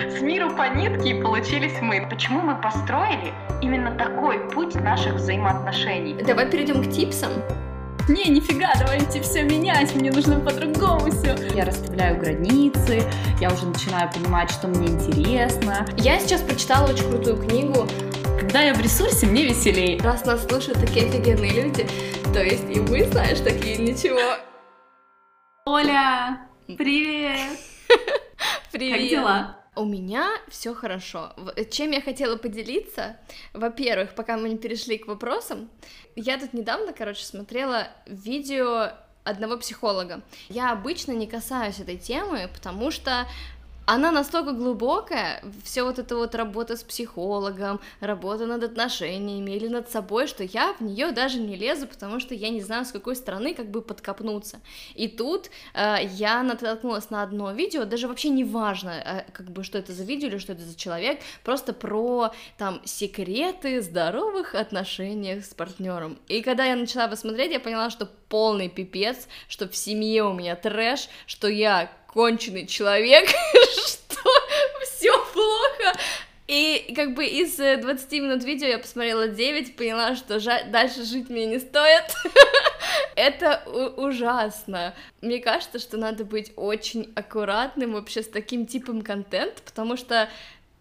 С миру по нитке и получились мы. Почему мы построили именно такой путь наших взаимоотношений? Давай перейдем к типсам. Не, нифига, давайте все менять, мне нужно по-другому все. Я расставляю границы, я уже начинаю понимать, что мне интересно. Я сейчас прочитала очень крутую книгу. Когда я в ресурсе, мне веселее. Раз нас слушают такие офигенные люди, то есть и вы, знаешь, такие ничего. Оля, привет! Привет! Как дела? У меня все хорошо. Чем я хотела поделиться? Во-первых, пока мы не перешли к вопросам, я тут недавно, короче, смотрела видео одного психолога. Я обычно не касаюсь этой темы, потому что она настолько глубокая, все вот это вот работа с психологом, работа над отношениями или над собой, что я в нее даже не лезу, потому что я не знаю, с какой стороны как бы подкопнуться. И тут э, я натолкнулась на одно видео, даже вообще не важно, э, как бы что это за видео или что это за человек, просто про там секреты здоровых отношений с партнером. И когда я начала его смотреть, я поняла, что полный пипец, что в семье у меня трэш, что я конченый человек, что все плохо. И как бы из 20 э, минут видео я посмотрела 9, поняла, что дальше жить мне не стоит. Это ужасно. Мне кажется, что надо быть очень аккуратным вообще с таким типом контента, потому что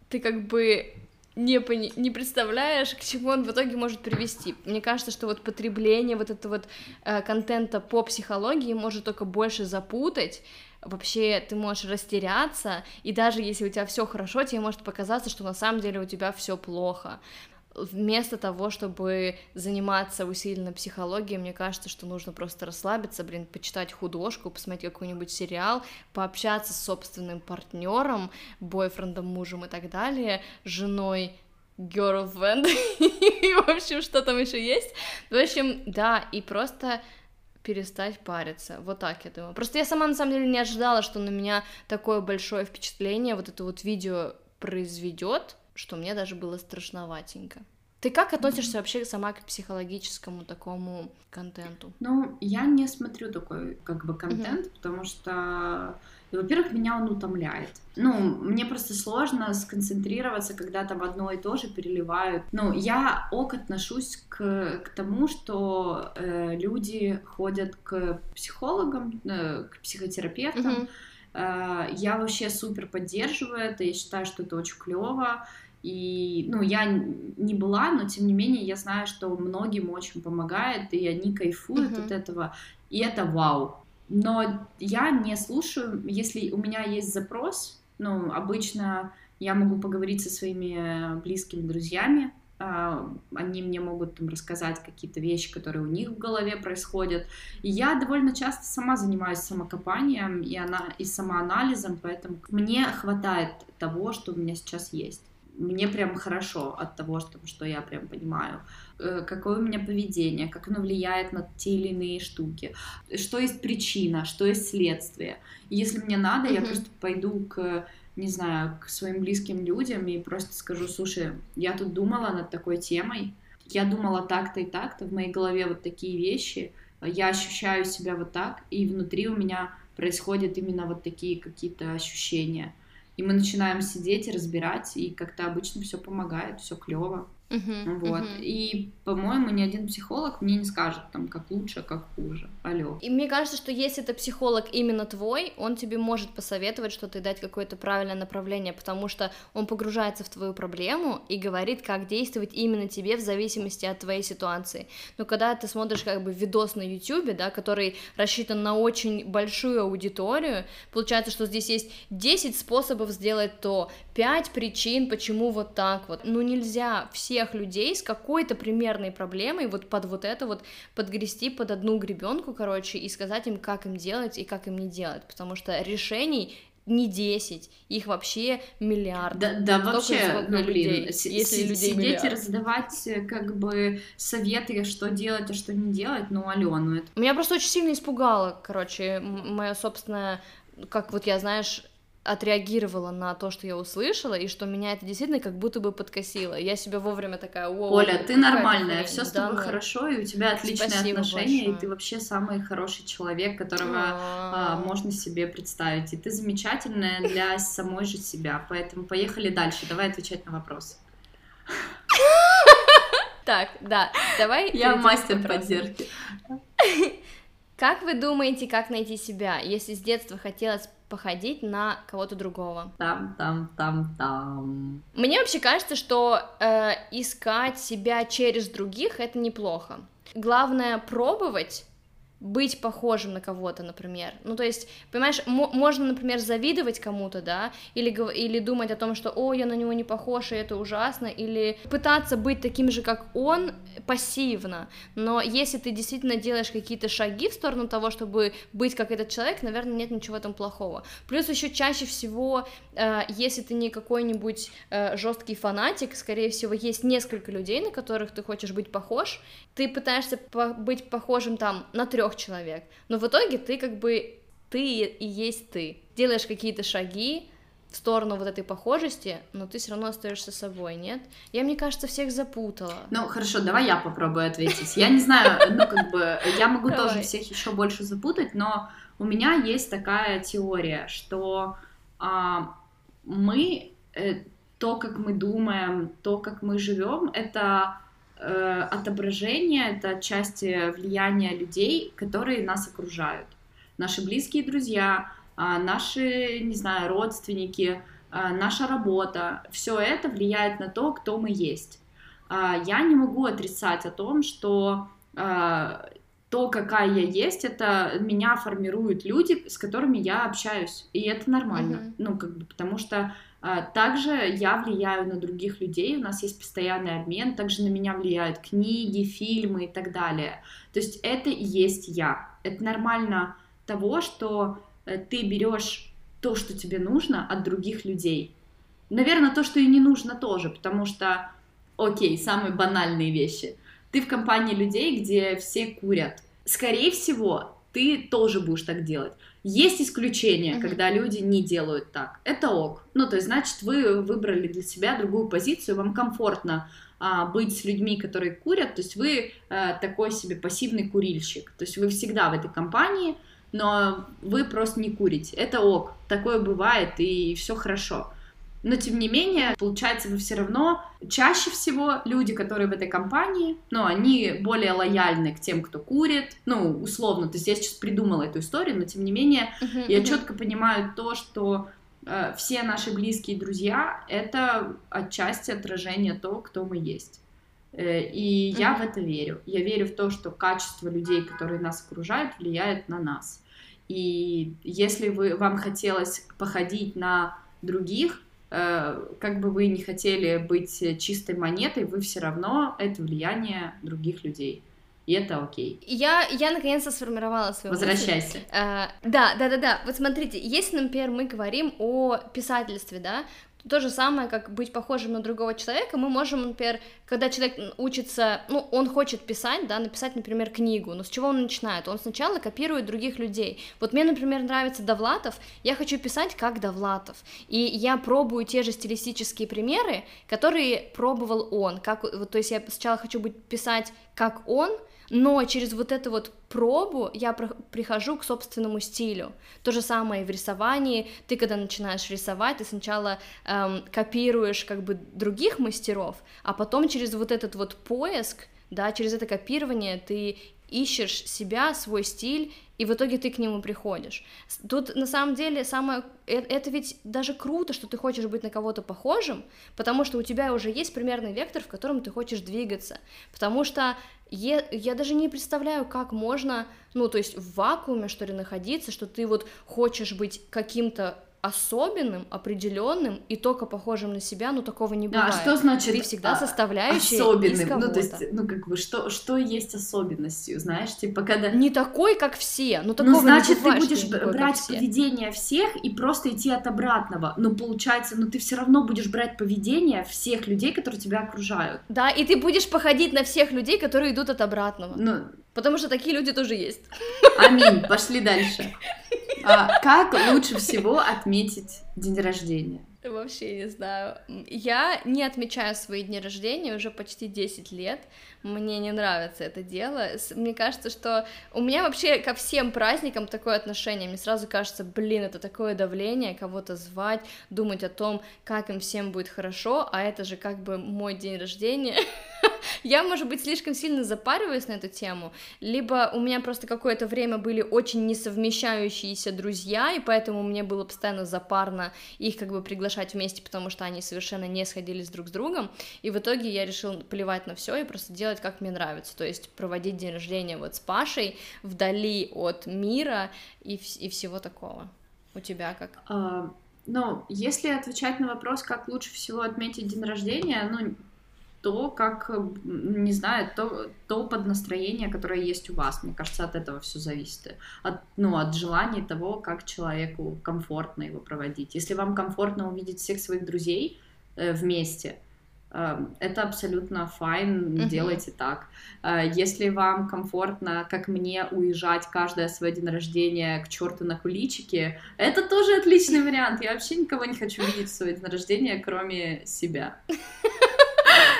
ты как бы не, пони- не представляешь, к чему он в итоге может привести. Мне кажется, что вот потребление вот этого вот э, контента по психологии может только больше запутать, вообще ты можешь растеряться, и даже если у тебя все хорошо, тебе может показаться, что на самом деле у тебя все плохо. Вместо того, чтобы заниматься усиленно психологией, мне кажется, что нужно просто расслабиться, блин, почитать художку, посмотреть какой-нибудь сериал, пообщаться с собственным партнером, бойфрендом, мужем и так далее, женой, girlfriend, и, в общем, что там еще есть. В общем, да, и просто перестать париться. Вот так я думаю. Просто я сама на самом деле не ожидала, что на меня такое большое впечатление вот это вот видео произведет, что мне даже было страшноватенько. Ты как относишься вообще сама к психологическому такому контенту? Ну, я не смотрю такой как бы контент, mm-hmm. потому что во-первых, меня он утомляет. Ну, мне просто сложно сконцентрироваться, когда там одно и то же переливают. Ну, я ок отношусь к, к тому, что э, люди ходят к психологам, э, к психотерапевтам. Mm-hmm. Э, я вообще супер поддерживаю это, я считаю, что это очень клево. И, ну, я не была, но тем не менее я знаю, что многим очень помогает, и они кайфуют mm-hmm. от этого, и это вау. Но я не слушаю, если у меня есть запрос, ну, обычно я могу поговорить со своими близкими друзьями, а, они мне могут там рассказать какие-то вещи, которые у них в голове происходят. И я довольно часто сама занимаюсь самокопанием и, она, и самоанализом, поэтому мне хватает того, что у меня сейчас есть мне прям хорошо от того, что, что я прям понимаю, э, какое у меня поведение, как оно влияет на те или иные штуки, что есть причина, что есть следствие. если мне надо, mm-hmm. я просто пойду к не знаю, к своим близким людям и просто скажу, слушай, я тут думала над такой темой, я думала так-то и так-то, в моей голове вот такие вещи, я ощущаю себя вот так, и внутри у меня происходят именно вот такие какие-то ощущения. И мы начинаем сидеть и разбирать, и как-то обычно все помогает, все клево. Uh-huh, вот. Uh-huh. И, по-моему, ни один психолог мне не скажет, там, как лучше, как хуже. Алло. И мне кажется, что если это психолог именно твой, он тебе может посоветовать что-то и дать какое-то правильное направление, потому что он погружается в твою проблему и говорит, как действовать именно тебе в зависимости от твоей ситуации. Но когда ты смотришь как бы видос на YouTube, да, который рассчитан на очень большую аудиторию, получается, что здесь есть 10 способов сделать то, 5 причин, почему вот так вот. Ну нельзя все всех людей с какой-то примерной проблемой вот под вот это вот подгрести под одну гребенку, короче, и сказать им, как им делать и как им не делать, потому что решений не 10, их вообще миллиард. Да, да вообще, ну, блин, людей, с- если с- людей сидеть миллиард. и раздавать э, как бы советы, что делать, а что не делать, ну, алё, ну это... Меня просто очень сильно испугало, короче, мое собственное, как вот я, знаешь, отреагировала на то, что я услышала, и что меня это действительно как будто бы подкосило. Я себя вовремя такая, Воу, Оля, ты нормальная, все с да тобой ну». хорошо, и у тебя отличные Спасибо отношения, большое. и ты вообще самый хороший человек, которого А. а, можно себе представить. И ты замечательная для самой же себя. Поэтому поехали дальше. Давай отвечать на вопросы. Так, да, давай. Я мастер поддержки. Как вы думаете, как найти себя, если с детства хотелось походить на кого-то другого? Там, там, там, там. Мне вообще кажется, что э, искать себя через других это неплохо. Главное пробовать быть похожим на кого-то, например. Ну, то есть, понимаешь, мо- можно, например, завидовать кому-то, да, или, или думать о том, что, о, я на него не похож, и это ужасно, или пытаться быть таким же, как он, пассивно. Но если ты действительно делаешь какие-то шаги в сторону того, чтобы быть как этот человек, наверное, нет ничего в этом плохого. Плюс еще чаще всего, э, если ты не какой-нибудь э, жесткий фанатик, скорее всего, есть несколько людей, на которых ты хочешь быть похож, ты пытаешься по- быть похожим там на трех человек, но в итоге ты как бы ты и есть ты. Делаешь какие-то шаги в сторону вот этой похожести, но ты все равно остаешься собой, нет? Я, мне кажется, всех запутала. Ну, хорошо, давай я попробую ответить. Я не знаю, ну, как бы, я могу Давай. тоже всех еще больше запутать, но у меня есть такая теория, что а, мы, э, то, как мы думаем, то, как мы живем, это отображение, это отчасти влияние людей, которые нас окружают. Наши близкие друзья, а, наши, не знаю, родственники, а, наша работа, все это влияет на то, кто мы есть. А, Я не могу отрицать о том, что то, какая я есть, это меня формируют люди, с которыми я общаюсь, и это нормально. Мгм. Ну, как бы, потому что также я влияю на других людей, у нас есть постоянный обмен, также на меня влияют книги, фильмы и так далее. То есть это и есть я. Это нормально того, что э, ты берешь то, что тебе нужно от других людей. Наверное, то, что и не нужно тоже, потому что, окей, самые банальные вещи. Ты в компании людей, где все курят. Скорее всего, ты тоже будешь так делать. Есть исключения, Мгм. когда люди не делают так. Это ок. Ну, то есть, значит, вы выбрали для себя другую позицию, вам комфортно а, быть с людьми, которые курят, то есть вы а, такой себе пассивный курильщик. То есть вы всегда в этой компании, но вы просто не курите. Это ок, такое бывает, и все хорошо. Но тем не менее, получается, вы все равно чаще всего люди, которые в этой компании, ну, они более лояльны к тем, кто курит, ну, условно, то есть я сейчас придумала эту историю, но тем не менее, Мгм, я мгм. четко понимаю то, что э, все наши близкие друзья это отчасти отражение того, кто мы есть. Э, и я Мгм. в это верю. Я верю в то, что качество людей, которые нас окружают, влияет на нас. И если вы, вам хотелось походить на других, как бы вы не хотели быть чистой монетой, вы все равно это влияние других людей. И это окей. Я, я наконец-то сформировала свою мысль. Возвращайся. А, да, да, да, да. Вот смотрите, если, например, мы говорим о писательстве, да, то, же самое, как быть похожим на другого человека, мы можем, например, когда человек учится, ну, он хочет писать, да, написать, например, книгу, но с чего он начинает? Он сначала копирует других людей. Вот мне, например, нравится Довлатов, я хочу писать как Довлатов, и я пробую те же стилистические примеры, которые пробовал он, как, вот, то есть я сначала хочу быть, писать как он, но через вот эту вот пробу я прихожу к собственному стилю. То же самое и в рисовании. Ты, когда начинаешь рисовать, ты сначала эм, копируешь как бы других мастеров, а потом через вот этот вот поиск, да, через это копирование ты ищешь себя, свой стиль, и в итоге ты к нему приходишь. Тут на самом деле самое... э- Это ведь даже круто, что ты хочешь быть на кого-то похожим, потому что у тебя уже есть примерный вектор, в котором ты хочешь двигаться. Потому что я, я даже не представляю, как можно, ну, то есть в вакууме, что ли, находиться, что ты вот хочешь быть каким-то особенным, определенным и только похожим на себя, ну такого не бывает. что значит Ты всегда а, составляющая из особенным? Ну, то есть, ну, как бы, что, что есть особенностью, знаешь, типа, когда... Не такой, как все, ну такого Ну, значит, не ты бывает, что будешь такой, брать все. поведение всех и просто идти от обратного. Ну, получается, ну, ты все равно будешь брать поведение всех людей, которые тебя окружают. Да, и ты будешь походить на всех людей, которые идут от обратного. Ну, Потому что такие люди тоже есть. аминь, пошли дальше. А, как лучше всего отметить день рождения? Вообще не знаю. Я не отмечаю свои дни рождения уже почти 10 лет. Мне не нравится это дело. Мне кажется, что у меня вообще ко всем праздникам такое отношение. Мне сразу кажется, блин, это такое давление, кого-то звать, думать о том, как им всем будет хорошо, а это же как бы мой день рождения. Я, может быть, слишком сильно запариваюсь на эту тему, либо у меня просто какое-то время были очень несовмещающиеся друзья, и поэтому мне было постоянно запарно их как бы приглашать вместе, потому что они совершенно не сходились друг с другом, и в итоге я решила плевать на все и просто делать, как мне нравится, то есть проводить день рождения вот с Пашей вдали от мира и, и всего такого. У тебя как? А, ну, если отвечать на вопрос, как лучше всего отметить день рождения, ну, то, как, не знаю, то, то под настроение, которое есть у вас. Мне кажется, от этого все зависит. От, ну, от желания того, как человеку комфортно его проводить. Если вам комфортно увидеть всех своих друзей э, вместе, э, это абсолютно файн, uh-huh. делайте так. Э, если вам комфортно, как мне, уезжать каждое свой день рождения к черту на куличике, это тоже отличный вариант. Я вообще никого не хочу видеть в свой день рождения, кроме себя.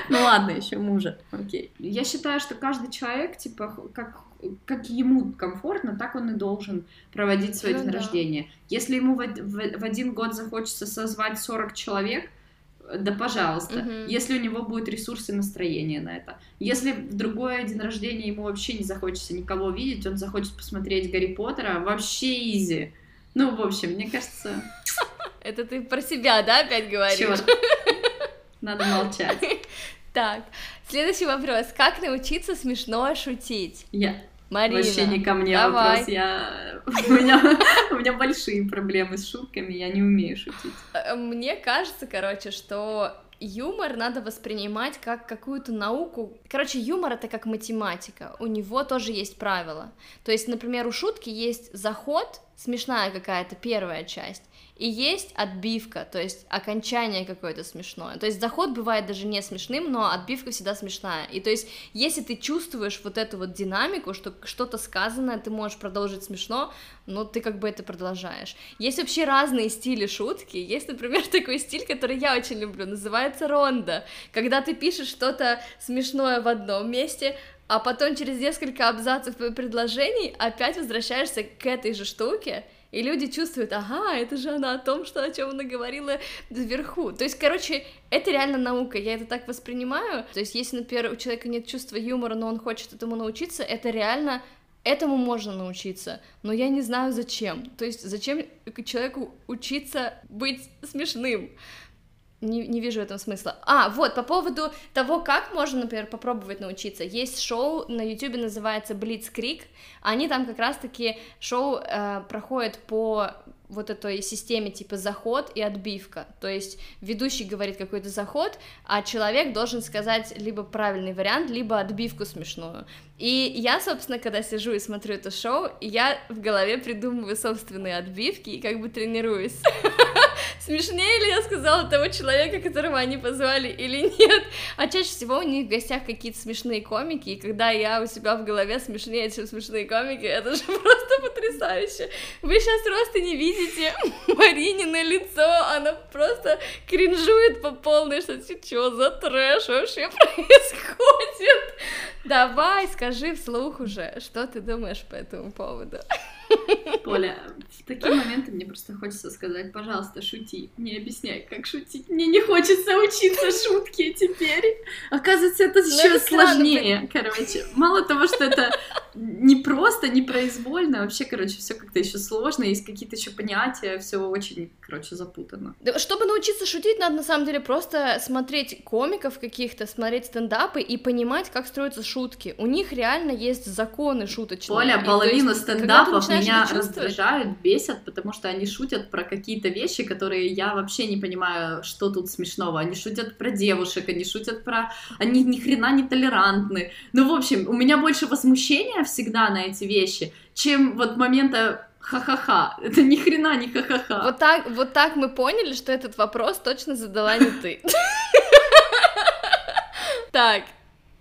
Ну ладно, еще мужа. Окей. Я считаю, что каждый человек, типа, как как ему комфортно, так он и должен проводить свой ну, день да. рождения. Если ему в, в, в один год захочется созвать 40 человек, да пожалуйста, угу. если у него будет ресурсы и настроение на это. Если в другой день рождения ему вообще не захочется никого видеть, он захочет посмотреть Гарри Поттера, вообще изи. Ну, в общем, мне кажется... Это ты про себя, да, опять говоришь? Чёрт. Надо молчать. Так, следующий вопрос. Как научиться смешно шутить? Я. Марина, Вообще не ко мне давай. вопрос. Я... у, меня... у меня большие проблемы с шутками, я не умею шутить. Э, мне кажется, короче, что юмор надо воспринимать как какую-то науку. Короче, юмор это как математика. У него тоже есть правила. То есть, например, у шутки есть заход, смешная какая-то первая часть, и есть отбивка, то есть окончание какое-то смешное. То есть заход бывает даже не смешным, но отбивка всегда смешная. И то есть, если ты чувствуешь вот эту вот динамику, что что-то сказанное, ты можешь продолжить смешно, но ты как бы это продолжаешь. Есть вообще разные стили шутки. Есть, например, такой стиль, который я очень люблю, называется ронда. Когда ты пишешь что-то смешное в одном месте, а потом через несколько абзацев предложений опять возвращаешься к этой же штуке, и люди чувствуют, ага, это же она о том, что о чем она говорила вверху. То есть, короче, это реально наука, я это так воспринимаю. То есть, если, например, у человека нет чувства юмора, но он хочет этому научиться, это реально Этому можно научиться, но я не знаю зачем. То есть зачем человеку учиться быть смешным? Не, не вижу этом смысла. А, вот, по поводу того, как можно, например, попробовать научиться. Есть шоу на YouTube, называется Blitzkrieg. Они там как раз-таки шоу э, проходит по вот этой системе типа заход и отбивка. То есть ведущий говорит какой-то заход, а человек должен сказать либо правильный вариант, либо отбивку смешную. И я, собственно, когда сижу и смотрю это шоу, я в голове придумываю собственные отбивки и как бы тренируюсь. Смешнее ли я сказала того человека, которого они позвали, или нет? А чаще всего у них в гостях какие-то смешные комики, и когда я у себя в голове смешнее, чем смешные комики, это же просто потрясающе. Вы сейчас просто не видите Маринино лицо, она просто кринжует по полной, что что за трэш вообще происходит? Давай, скажи вслух уже, что ты думаешь по этому поводу. Поля, в такие моменты мне просто хочется сказать, пожалуйста, шути, не объясняй, как шутить. Мне не хочется учиться шутки теперь. Оказывается, это ну, еще сложнее, короче. Мало того, что это не просто, не произвольно, вообще, короче, все как-то еще сложно, есть какие-то еще понятия, все очень, короче, запутано. Чтобы научиться шутить, надо на самом деле просто смотреть комиков каких-то, смотреть стендапы и понимать, как строятся шутки. У них реально есть законы шуточные. Поля, половину стендапов меня раздражают, бесят, потому что они шутят про какие-то вещи, которые я вообще не понимаю, что тут смешного. Они шутят про девушек, они шутят про... Они ни хрена не толерантны. Ну, в общем, у меня больше возмущения всегда на эти вещи, чем вот момента ха-ха-ха. Это ни хрена не ха-ха-ха. Вот так, вот так мы поняли, что этот вопрос точно задала не ты. Так,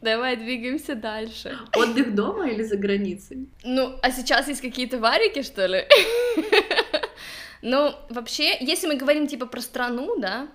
Давай двигаемся дальше. Отдых дома или за границей? Ну, а сейчас есть какие-то варики, что ли? Ну, вообще, если мы говорим типа про страну, да,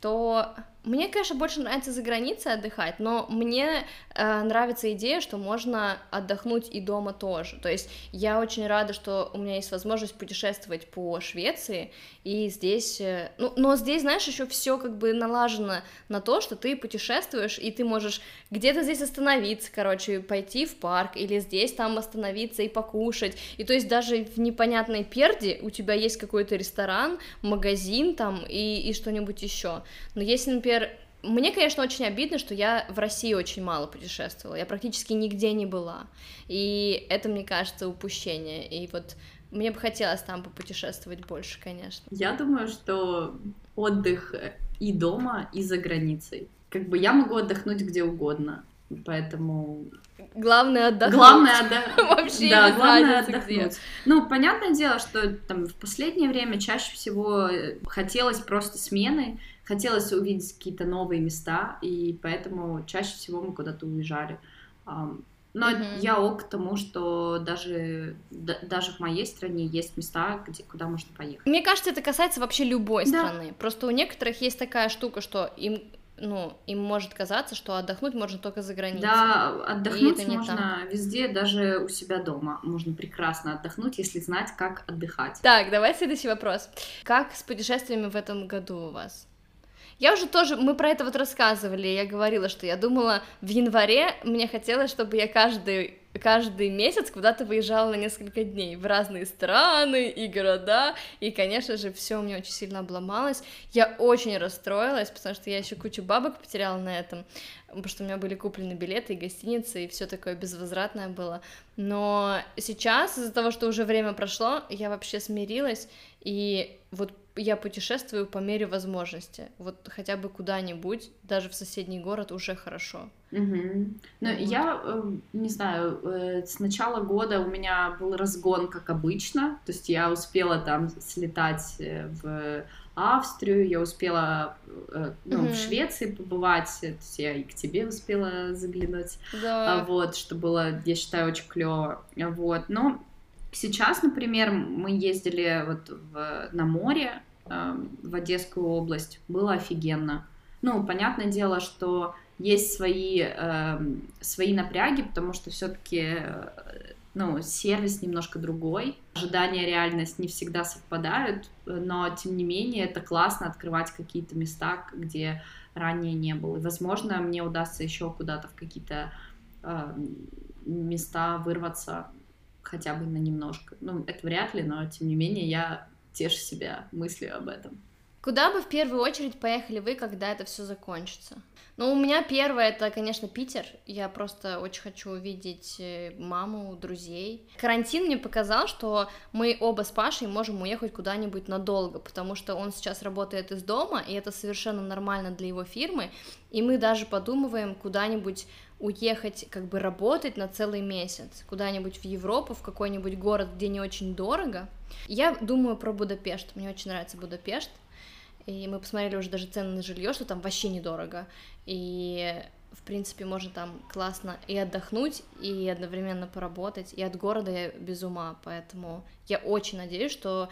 то мне, конечно, больше нравится за границей отдыхать, но мне э, нравится идея, что можно отдохнуть и дома тоже. То есть я очень рада, что у меня есть возможность путешествовать по Швеции, и здесь, э, ну, но здесь, знаешь, еще все как бы налажено на то, что ты путешествуешь, и ты можешь где-то здесь остановиться, короче, пойти в парк, или здесь там остановиться и покушать. И то есть даже в непонятной перде у тебя есть какой-то ресторан, магазин там и, и что-нибудь еще. Но если, например, например, мне, конечно, очень обидно, что я в России очень мало путешествовала, я практически нигде не была, и это, мне кажется, упущение, и вот мне бы хотелось там попутешествовать больше, конечно. Я думаю, что отдых и дома, и за границей. Как бы я могу отдохнуть где угодно, поэтому... Главное отдохнуть. Главное отдохнуть. Вообще да, главное отдохнуть. Ну, понятное дело, что там в последнее время чаще всего э, хотелось просто смены, хотелось увидеть какие-то новые места, и поэтому чаще всего мы куда-то уезжали. Но mm-hmm. я ок к тому, что даже, да, даже в моей стране есть места, где, куда можно поехать. Мне кажется, это касается вообще любой Да. страны. Просто у некоторых есть такая штука, что им, ну, им может казаться, что отдохнуть можно только за границей. Да, отдохнуть можно везде, даже у себя дома. Можно прекрасно отдохнуть, если знать, как отдыхать. Так, давай следующий вопрос. Как с путешествиями в этом году у вас? Я уже тоже, мы про это вот рассказывали, я говорила, что я думала, в январе мне хотелось, чтобы я каждый каждый месяц куда-то выезжала на несколько дней в разные страны и города, и, конечно же, все у меня очень сильно обломалось. Я очень расстроилась, потому что я еще кучу бабок потеряла на этом, потому что у меня были куплены билеты и гостиницы, и все такое безвозвратное было. Но сейчас, из-за того, что уже время прошло, я вообще смирилась, и вот я путешествую по мере возможности. Вот хотя бы куда-нибудь, даже в соседний город уже хорошо. Угу. Ну, Вот. я э, не знаю, э, с начала года у меня был разгон, как обычно. То есть я успела там слетать э, в Австрию, я успела э, ну, Мгм. в Швеции побывать, то есть я и к тебе успела заглянуть. Да. А, вот, что было, я считаю, очень клево. Вот, но сейчас, например, мы ездили вот в- на море э, в Одесскую область, было офигенно. Ну, понятное дело, что есть свои, эм, свои напряги, потому что все-таки ну, сервис немножко другой, ожидания реальность не всегда совпадают, но тем не менее это классно открывать какие-то места, где ранее не было. И, возможно, мне удастся еще куда-то в какие-то э, места вырваться хотя бы на немножко. Ну, это вряд ли, но тем не менее я тешу себя мыслью об этом. Куда бы в первую очередь поехали вы, когда это все закончится? Ну, у меня первое это, конечно, Питер. Я просто очень хочу увидеть э, маму, друзей. Карантин мне показал, что мы оба с Пашей можем уехать куда-нибудь надолго, потому что он сейчас работает из дома, и это совершенно нормально для его фирмы. И мы даже подумываем куда-нибудь уехать, как бы работать на целый месяц, куда-нибудь в Европу, в какой-нибудь город, где не очень дорого. Я думаю про Будапешт. Мне очень нравится Будапешт. И мы посмотрели уже даже цены на жилье, что там вообще недорого. И, в принципе, можно там классно и отдохнуть, и одновременно поработать. И от города я без ума, поэтому я очень надеюсь, что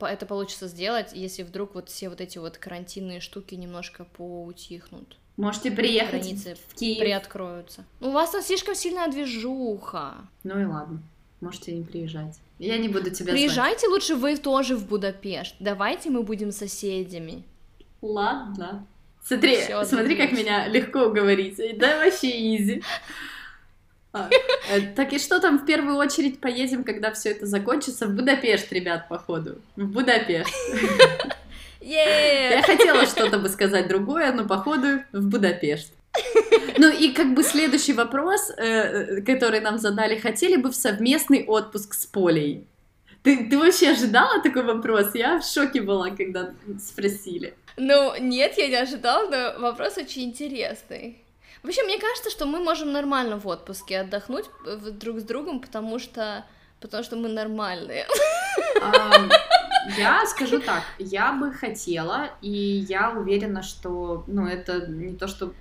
это получится сделать, если вдруг вот все вот эти вот карантинные штуки немножко поутихнут. Можете приехать Границы в Киев. приоткроются. У вас там слишком сильная движуха. Ну и ладно, можете не приезжать. Я не буду тебя звать. Приезжайте лучше вы тоже в Будапешт. Давайте мы будем соседями. Ладно. Смотри, Всё, смотри, как меня легко уговорить. Да вообще изи. А, э, так и что там в первую очередь поедем, когда все это закончится? В Будапешт, ребят, походу. В Будапешт. Я Е! хотела что-то бы сказать другое, но походу в Будапешт. Ну и как бы следующий вопрос, э, который нам задали, хотели бы в совместный отпуск с Полей? Ты, ты вообще ожидала такой вопрос? Я в шоке была, когда спросили. Ну, нет, я не ожидала, но вопрос очень интересный. Вообще, мне кажется, что мы можем нормально в отпуске отдохнуть э, друг с другом, потому что потому что мы нормальные. Ам, Я скажу так, я бы хотела, и я уверена, что, ну, это не то, что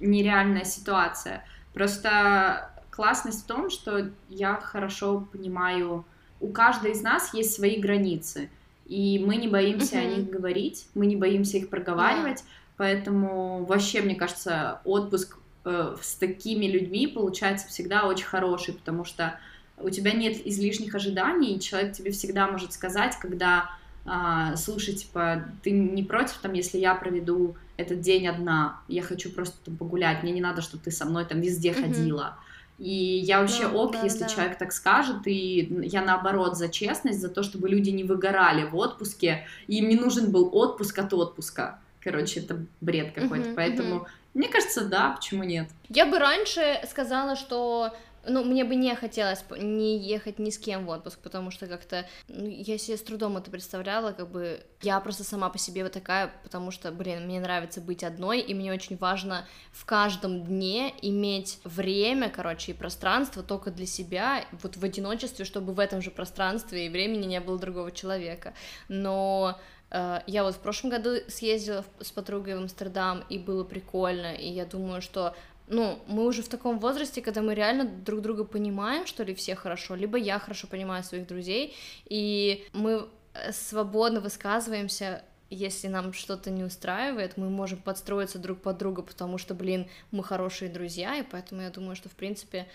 нереальная ситуация. Просто классность в том, что я хорошо понимаю, у каждой из нас есть свои границы. и мы не боимся о них говорить, мы не боимся их проговаривать, поэтому вообще, мне кажется, отпуск э, с такими людьми получается всегда очень хороший, потому что у тебя нет излишних ожиданий, и человек тебе всегда может сказать, когда, а, слушай, типа, ты не против, там, если я проведу этот день одна, я хочу просто там погулять, мне не надо, чтобы ты со мной там везде ходила. И я вообще Да, ок, да, если да. человек так скажет, и я наоборот за честность, за то, чтобы люди не выгорали в отпуске, им не нужен был отпуск от отпуска. Короче, это бред какой-то, Мгм, поэтому мгм. мне кажется, да, почему нет? Я бы раньше сказала, что ну, мне бы не хотелось не ехать ни с кем в отпуск, потому что как-то ну, я себе с трудом это представляла, как бы я просто сама по себе вот такая, потому что, блин, мне нравится быть одной, и мне очень важно в каждом дне иметь время, короче, и пространство только для себя, вот в одиночестве, чтобы в этом же пространстве и времени не было другого человека. Но э, я вот в прошлом году съездила с подругой в Амстердам, и было прикольно, и я думаю, что ну, мы уже в таком возрасте, когда мы реально друг друга понимаем, что ли, все хорошо, либо я хорошо понимаю своих друзей, и мы э, свободно высказываемся, если нам что-то не устраивает, мы можем подстроиться друг под друга, потому что, блин, мы хорошие друзья, и поэтому я думаю, что, в принципе,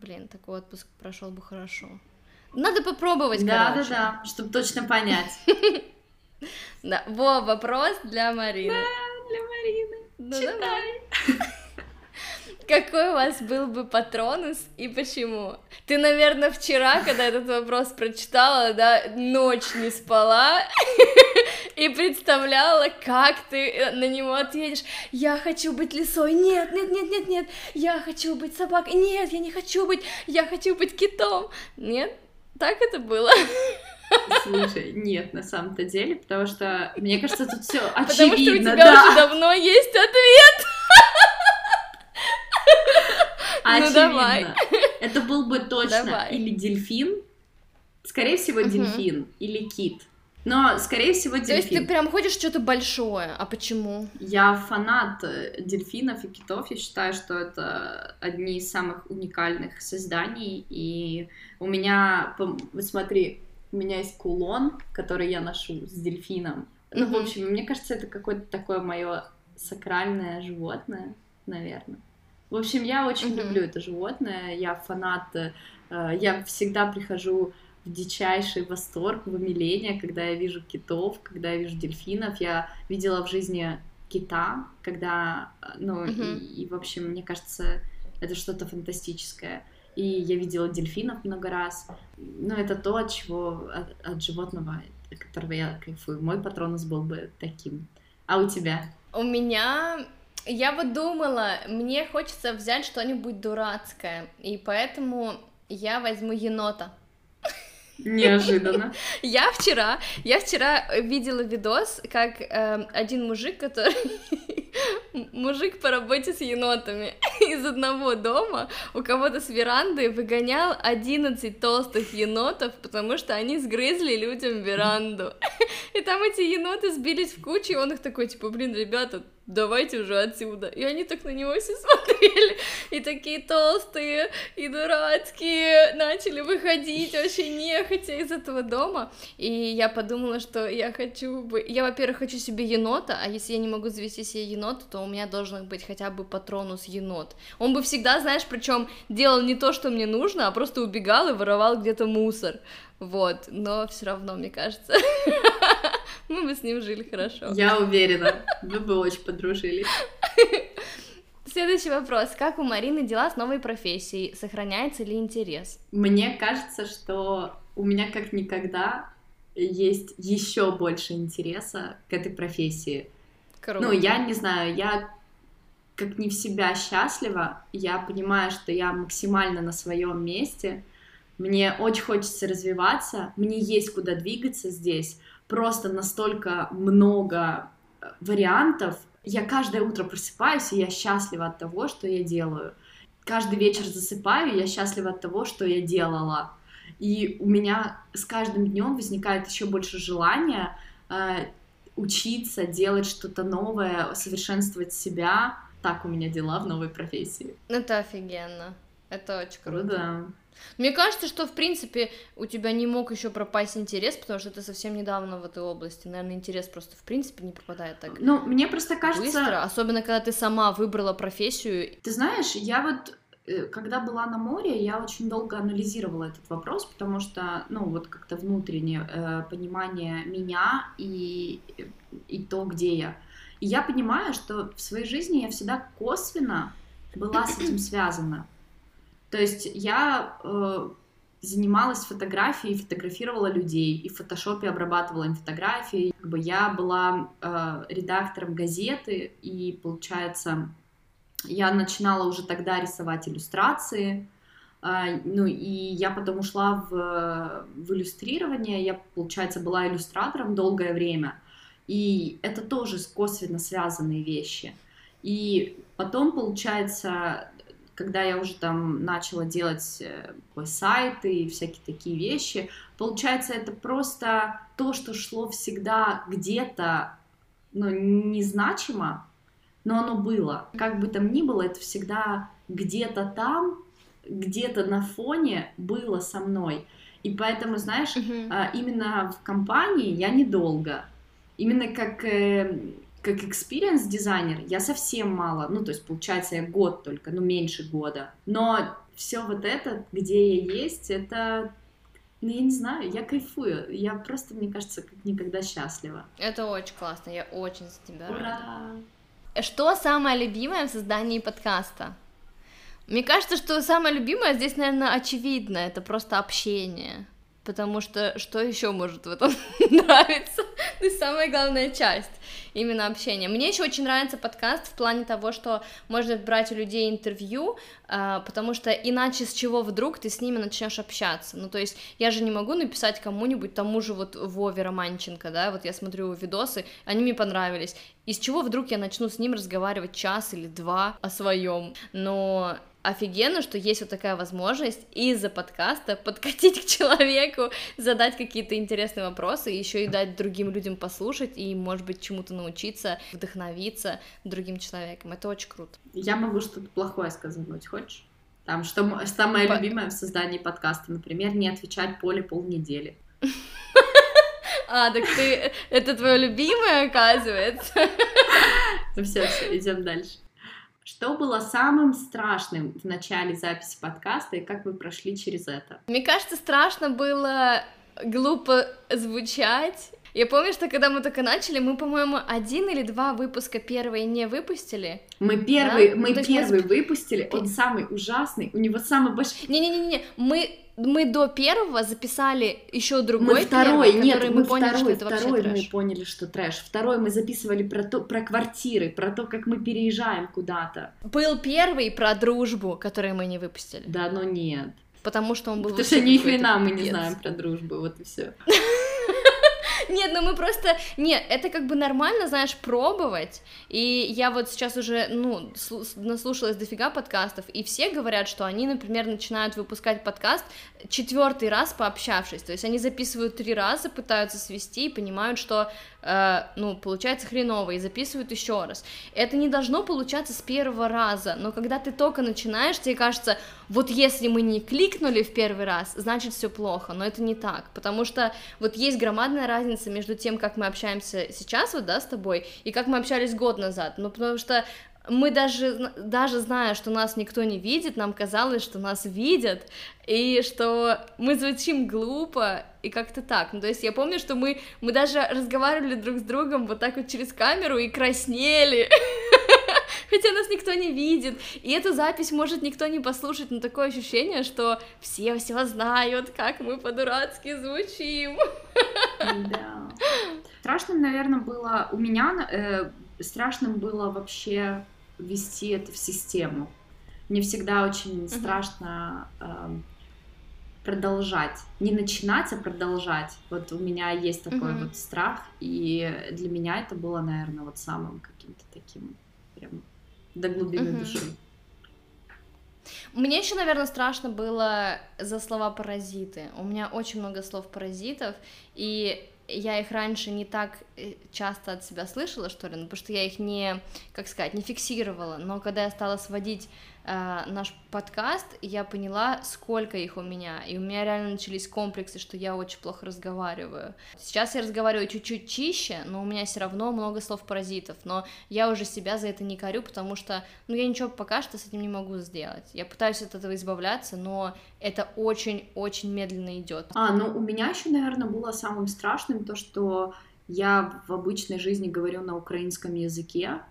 блин, такой отпуск прошел бы хорошо. Надо попробовать, Да, короче. да, да, чтобы точно понять. Да. Во, вопрос для Марины. Для Марины. Ну, давай. Какой у вас был бы патронус и почему? Ты, наверное, вчера, когда этот вопрос прочитала, да, ночь не спала и представляла, как ты э, на него ответишь. Я хочу быть лисой. Нет, нет, нет, нет, нет. Я хочу быть собакой. Нет, я не хочу быть. Я хочу быть китом. Нет? Так это было? Слушай, нет, на самом-то деле, потому что, мне кажется, тут все Потому что у очевидно, тебя да. уже давно есть ответ. Ну, Очевидно. давай. Это был бы точно или дельфин, скорее всего, дельфин, или кит. Но, скорее всего, То есть ты дельфин. прям хочешь что-то большое, а почему? Я фанат э, дельфинов и китов. Я считаю, что это одни из самых уникальных созданий. И у меня, вот смотри, у меня есть кулон, который я ношу с дельфином. Ну, в Мгм. общем, мне кажется, это какое-то такое мое сакральное животное, наверное. В общем, я очень Мгм. люблю это животное. Я фанат. э, Я всегда прихожу в дичайший восторг, в умиление, когда я вижу китов, когда я вижу дельфинов. Я видела в жизни кита, когда, э, ну, Мгм. и, и, в общем, мне кажется, это что-то фантастическое. И я видела дельфинов много раз. Но это то, от чего, от, от животного, от которого я кайфую. Мой патронус был бы таким. А у тебя? У меня... Я вот думала, мне хочется взять что-нибудь дурацкое, и поэтому я возьму енота. Неожиданно. Я вчера, я вчера видела видос, как эм, один мужик, который мужик по работе с енотами из одного дома у кого-то с веранды выгонял 11 толстых енотов, потому что они сгрызли людям веранду. И там эти еноты сбились в кучу, и он их такой, типа, блин, ребята, давайте уже отсюда. И они так на него все смотрели, и такие толстые, и дурацкие, начали выходить вообще нехотя из этого дома. И я подумала, что я хочу бы... Я, во-первых, хочу себе енота, а если я не могу завести себе енота, то у меня должен быть хотя бы патронус енот. Он бы всегда, знаешь, причем делал не то, что мне нужно, а просто убегал и воровал где-то мусор. Вот, но все равно, мне кажется, мы бы с ним жили хорошо. Я уверена, вы бы очень подружились. Следующий вопрос. Как у Марины дела с новой профессией? Сохраняется ли интерес? Мне кажется, что у меня как никогда есть еще больше интереса к этой профессии. Круто. Ну, я не знаю, я как не в себя счастлива, я понимаю, что я максимально на своем месте, мне очень хочется развиваться, мне есть куда двигаться здесь, просто настолько много э, вариантов. Я каждое утро просыпаюсь, и я счастлива от того, что я делаю. Каждый вечер засыпаю, и я счастлива от того, что я делала. И у меня с каждым днем возникает еще больше желания э, учиться, делать что-то новое, совершенствовать себя. Так у меня дела в новой профессии. Это офигенно. Это очень Ну круто. да. Мне кажется, что в принципе у тебя не мог еще пропасть интерес, потому что ты совсем недавно в этой области. Наверное, интерес просто в принципе не пропадает так Ну, мне просто кажется... быстро, особенно когда ты сама выбрала профессию. Ты знаешь, я вот, э, когда была на море, я очень долго анализировала этот вопрос, потому что, ну, вот как-то внутреннее э, понимание меня и, и то, где я. И я понимаю, что в своей жизни я всегда косвенно была с этим связана. То есть я э, занималась фотографией, фотографировала людей, и в фотошопе обрабатывала им фотографии. Как бы я была э, редактором газеты, и, получается, я начинала уже тогда рисовать иллюстрации, а, ну и я потом ушла в, в иллюстрирование, я, получается, была иллюстратором долгое время, и это тоже косвенно связанные вещи. И потом, получается, когда я уже там начала делать э, сайты и всякие такие вещи, получается, это просто то, что шло всегда где-то, ну, незначимо, но оно было. Как бы там ни было, это всегда где-то там, где-то на фоне было со мной. И поэтому, знаешь, а, именно в компании я недолго. Именно как, э, как experience дизайнер я совсем мало. Ну, то есть, получается, я год только, ну, меньше года. Но все вот это, где я есть, это, ну, я не знаю, я кайфую. Я просто, мне кажется, как никогда счастлива. Это очень классно, я очень за тебя рада. Ура! Что самое любимое в создании подкаста? Мне кажется, что самое любимое здесь, наверное, очевидно, это просто общение. Потому что что еще может в этом нравиться? Это самая главная часть, именно общение. Мне еще очень нравится подкаст в плане того, что можно брать у людей интервью, а, потому что иначе с чего вдруг ты с ними начнешь общаться. Ну, то есть я же не могу написать кому-нибудь, тому же вот Вове Романченко, да, вот я смотрю его видосы, они мне понравились. Из чего вдруг я начну с ним разговаривать час или два о своем? Но офигенно, что есть вот такая возможность из-за подкаста подкатить к человеку, задать какие-то интересные вопросы, еще и дать другим людям послушать и, может быть, чему-то научиться, вдохновиться другим человеком. Это очень круто. Я могу что-то плохое сказать, хочешь? Там, что самое По- любимое в создании подкаста, например, не отвечать Поле полнедели. А, так ты... Это твое любимое, оказывается? Ну все, все, идем дальше. Что было самым страшным в начале записи подкаста и как вы прошли через это? Мне кажется, страшно было глупо звучать. Я помню, что когда мы только начали, мы, по-моему, один или два выпуска первые не выпустили. Мы первый, Да? мы Ну, мы первый выпустили, он самый ужасный, у него самый большой. Не-не-не, мы мы до первого записали еще другой Мы второй, первый, нет, мы мы поняли, второй, что это второй мы трэш. поняли, что трэш. Второй мы записывали про то, про квартиры, про то, как мы переезжаем куда-то. Был первый про дружбу, который мы не выпустили, Да, но нет. потому что он был Потому что ни хрена мы не знаем про дружбу, вот и все. Нет, ну мы просто... Нет, это как бы нормально, знаешь, пробовать. И я вот сейчас уже, ну, слу- наслушалась дофига подкастов, и все говорят, что они, например, начинают выпускать подкаст четвертый раз пообщавшись. То есть они записывают три раза, пытаются свести и понимают, что, э, ну, получается хреново, и записывают еще раз. Это не должно получаться с первого раза, но когда ты только начинаешь, тебе кажется, вот если мы не кликнули в первый раз, значит все плохо, но это не так, потому что вот есть громадная разница между тем, как мы общаемся сейчас вот, да, с тобой, и как мы общались год назад, ну, потому что мы даже, даже зная, что нас никто не видит, нам казалось, что нас видят, и что мы звучим глупо, и как-то так. Ну, то есть я помню, что мы, мы даже разговаривали друг с другом вот так вот через камеру и краснели, хотя нас никто не видит, и эту запись может никто не послушать, но такое ощущение, что все все знают, как мы по-дурацки звучим. Да. Страшным, наверное, было у меня, э, страшным было вообще ввести это в систему. Мне всегда очень страшно эм, продолжать. Не начинать, а продолжать. Вот у меня есть такой Мгм. вот страх, и для меня это было, наверное, вот самым каким-то таким прям до глубины Мгм. души. Мне еще, наверное, страшно было за слова паразиты. У меня очень много слов паразитов, и я их раньше не так э, часто от себя слышала, что ли, ну, потому что я их не, как сказать, не фиксировала. Но когда я стала сводить э, наш подкаст, я поняла, сколько их у меня, и у меня реально начались комплексы, что я очень плохо разговариваю. Сейчас я разговариваю чуть-чуть чище, но у меня все равно много слов-паразитов, но я уже себя за это не корю, потому что, ну, я ничего пока что с этим не могу сделать. Я пытаюсь от этого избавляться, но это очень-очень медленно идет. А, ну, у меня еще, наверное, было самым страшным то, что я в обычной жизни говорю на украинском языке,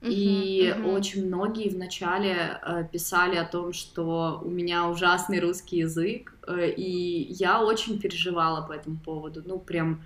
и uh-huh, очень многие вначале э, писали о том, что у меня ужасный русский язык, э, и я очень переживала по этому поводу, ну прям,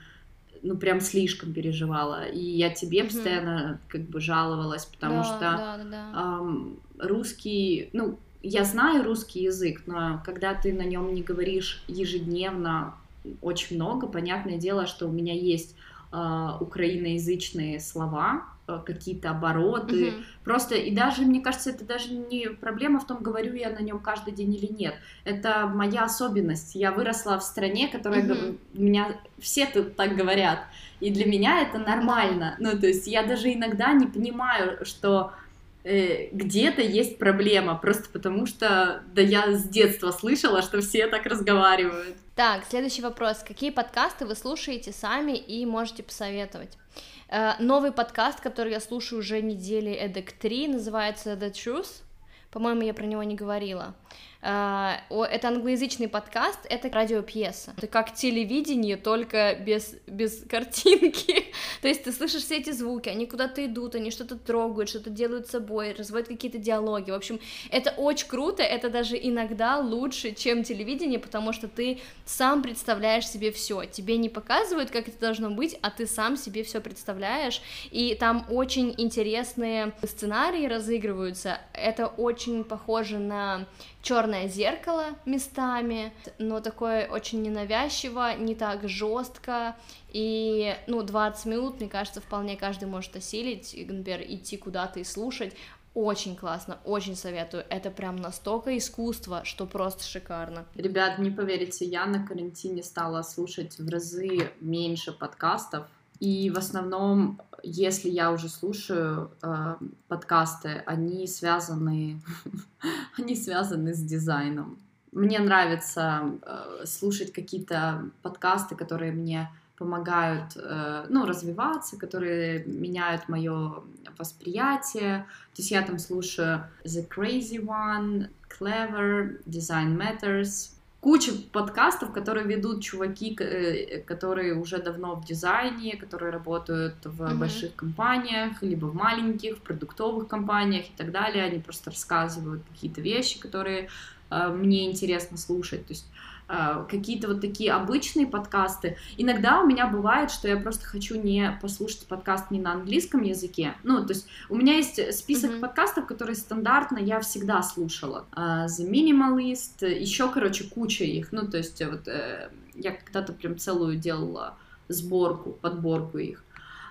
ну прям слишком переживала, и я тебе uh-huh. постоянно как бы жаловалась, потому да, что да, да, да. Русский, ну я знаю русский язык, но когда ты на нем не говоришь ежедневно очень много, понятное дело, что у меня есть э, украиноязычные слова, какие-то обороты, mm-hmm. просто и даже мне кажется, это даже не проблема в том, говорю я на нем каждый день или нет, это моя особенность. Я выросла в стране, которая mm-hmm. меня все тут так говорят, и для меня это нормально. Ну то есть я даже иногда не понимаю, что э, где-то есть проблема, просто потому что, да я с детства слышала, что все так разговаривают. Так, следующий вопрос. Какие подкасты вы слушаете сами и можете посоветовать? Э, новый подкаст, который я слушаю уже недели эдак три, называется The Truth. По-моему, я про него не говорила. Uh, это англоязычный подкаст, это радиопьеса. Это как телевидение, только без, без картинки. То есть ты слышишь все эти звуки, они куда-то идут, они что-то трогают, что-то делают с собой, разводят какие-то диалоги. В общем, это очень круто, это даже иногда лучше, чем телевидение, потому что ты сам представляешь себе все. Тебе не показывают, как это должно быть, а ты сам себе все представляешь. И там очень интересные сценарии разыгрываются. Это очень похоже на черное зеркало местами, но такое очень ненавязчиво, не так жестко, и, ну, 20 минут, мне кажется, вполне каждый может осилить, например, идти куда-то и слушать, очень классно, очень советую. Это прям настолько искусство, что просто шикарно. Ребят, не поверите, я на карантине стала слушать в разы меньше подкастов, и в основном, если я уже слушаю э, подкасты, они связаны, они связаны с дизайном. Мне нравится э, слушать какие-то подкасты, которые мне помогают, э, ну, развиваться, которые меняют мое восприятие. То есть я там слушаю The Crazy One, Clever, Design Matters, куча подкастов, которые ведут чуваки, э, которые уже давно в дизайне, которые работают в mm-hmm. больших компаниях, либо в маленьких, в продуктовых компаниях и так далее. Они просто рассказывают какие-то вещи, которые э, мне интересно слушать. То есть какие-то вот такие обычные подкасты. Иногда у меня бывает, что я просто хочу не послушать подкаст не на английском языке. Ну, то есть у меня есть список mm-hmm. подкастов, которые стандартно я всегда слушала. Uh, The Minimalist, еще, короче, куча их. Ну, то есть вот uh, я когда-то прям целую делала сборку, подборку их.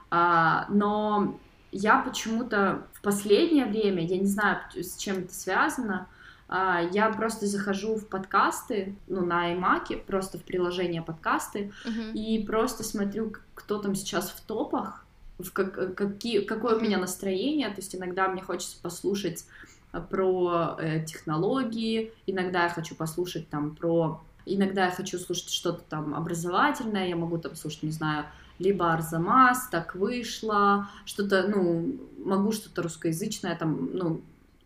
Uh, но я почему-то в последнее время, я не знаю, с чем это связано, а, я просто захожу в подкасты, ну, на iMac, просто в приложение подкасты, uh-huh. и просто смотрю, кто там сейчас в топах, в как, какие, какое uh-huh. у меня настроение, то есть иногда мне хочется послушать а, про э, технологии, иногда я хочу послушать там про... Иногда я хочу слушать что-то там образовательное, я могу там слушать, не знаю, либо Арзамас, так вышло, что-то, ну, могу что-то русскоязычное, там, ну,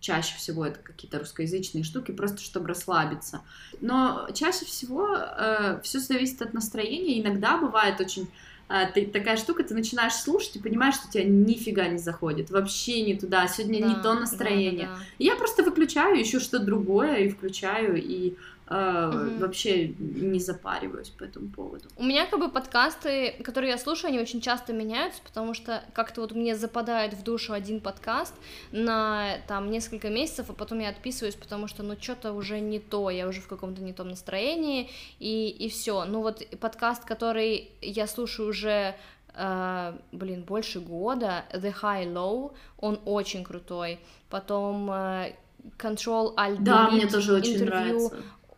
чаще всего это какие-то русскоязычные штуки, просто чтобы расслабиться. Но чаще всего э, все зависит от настроения. Иногда бывает очень э, ты, такая штука, ты начинаешь слушать и понимаешь, что тебя нифига не заходит, вообще не туда, сегодня да, не то настроение. Да, да. я просто выключаю, ищу что-то другое и включаю, и Uh, вообще не запариваюсь по этому поводу. У меня как бы подкасты, которые я слушаю, они очень часто меняются, потому что как-то вот мне западает в душу один подкаст на там несколько месяцев, а потом я отписываюсь, потому что ну что-то уже не то, я уже в каком-то не том настроении, и, и все. Ну вот подкаст, который я слушаю уже Uh, блин, больше года, The High Low, он очень крутой. Потом uh, Control Alt Delete да, мне тоже очень интервью нравится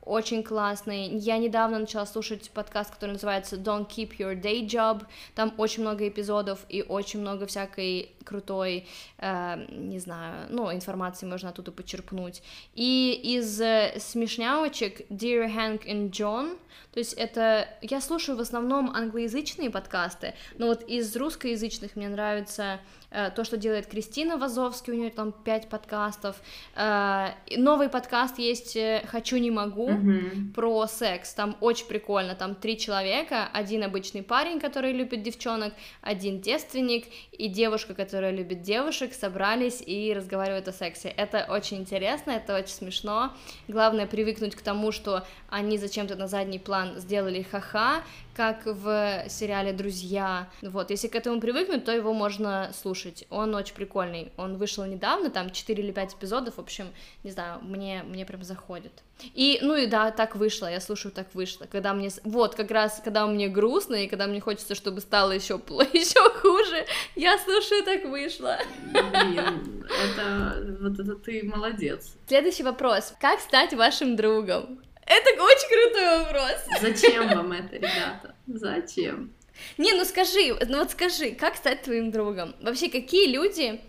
очень классный. Я недавно начала слушать подкаст, который называется Don't Keep Your Day Job. Там очень много эпизодов и очень много всякой крутой, э, не знаю, ну, информации можно оттуда почерпнуть. И из э, смешнявочек Dear Hank and John, то есть это... Я слушаю в основном англоязычные подкасты, но вот из русскоязычных мне нравится э, то, что делает Кристина Вазовский, у нее там пять подкастов. Э, новый подкаст есть э, «Хочу, не могу» Мгм. про секс, там очень прикольно, там три человека, один обычный парень, который любит девчонок, один девственник и девушка, которая любит девушек, собрались и разговаривают о сексе. Это очень интересно, это очень смешно. Главное привыкнуть к тому, что они зачем-то на задний план сделали ха-ха, как в сериале «Друзья». Вот, если к этому привыкнуть, то его можно слушать. Он очень прикольный. Он вышел недавно, там 4 или 5 эпизодов, в общем, не знаю, мне, мне прям заходит. И, ну и да, так вышло, я слушаю, так вышло. Когда мне, вот, как раз, когда мне грустно, и когда мне хочется, чтобы стало еще, еще хуже, я слушаю, так вышло. Блин, это... Вот это ты молодец. Следующий вопрос. Как стать вашим другом? Это очень крутой вопрос. Зачем вам это, ребята? Зачем? Не, ну скажи, ну вот скажи, как стать твоим другом? Вообще, какие люди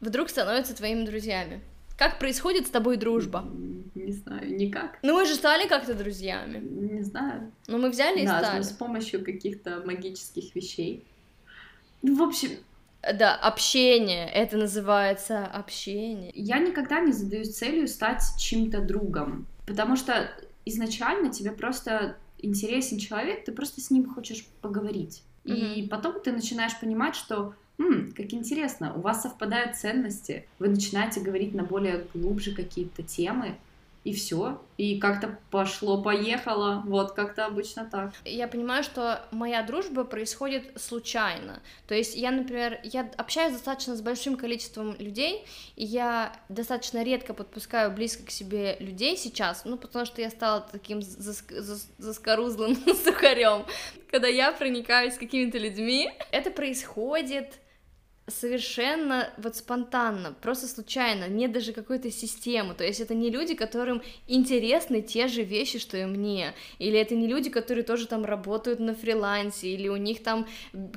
вдруг становятся твоими друзьями? Как происходит с тобой дружба? Не знаю, никак. Ну мы же стали как-то друзьями. Не знаю. Ну мы взяли и Да, стали. с помощью каких-то магических вещей. Ну, в общем, Да, общение, это называется общение. я никогда не задаюсь целью стать чьим-то другом, потому что изначально тебе просто интересен человек, ты просто с ним хочешь поговорить. И потом ты начинаешь понимать, что «М, как интересно, у вас совпадают ценности, вы начинаете говорить на более глубже какие-то темы, и все, и как-то пошло-поехало, вот как-то обычно так. Я понимаю, что моя дружба происходит случайно. То есть я, например, я общаюсь достаточно с большим количеством людей, и я достаточно редко подпускаю близко к себе людей сейчас, ну, потому что я стала таким заск- зас- заскорузлым сухарем. Когда я проникаюсь с какими-то людьми, это происходит совершенно вот спонтанно, просто случайно, нет даже какой-то системы, то есть это не люди, которым интересны те же вещи, что и мне, или это не люди, которые тоже там работают на фрилансе, или у них там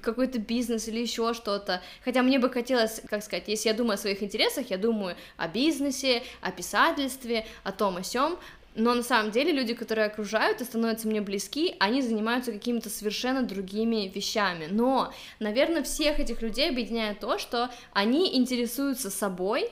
какой-то бизнес или еще что-то, хотя мне бы хотелось, как сказать, если я думаю о своих интересах, я думаю о бизнесе, о писательстве, о том, о сём, но на самом деле люди, которые окружают и становятся мне близки, они занимаются какими-то совершенно другими вещами. Но, наверное, всех этих людей объединяет то, что они интересуются собой,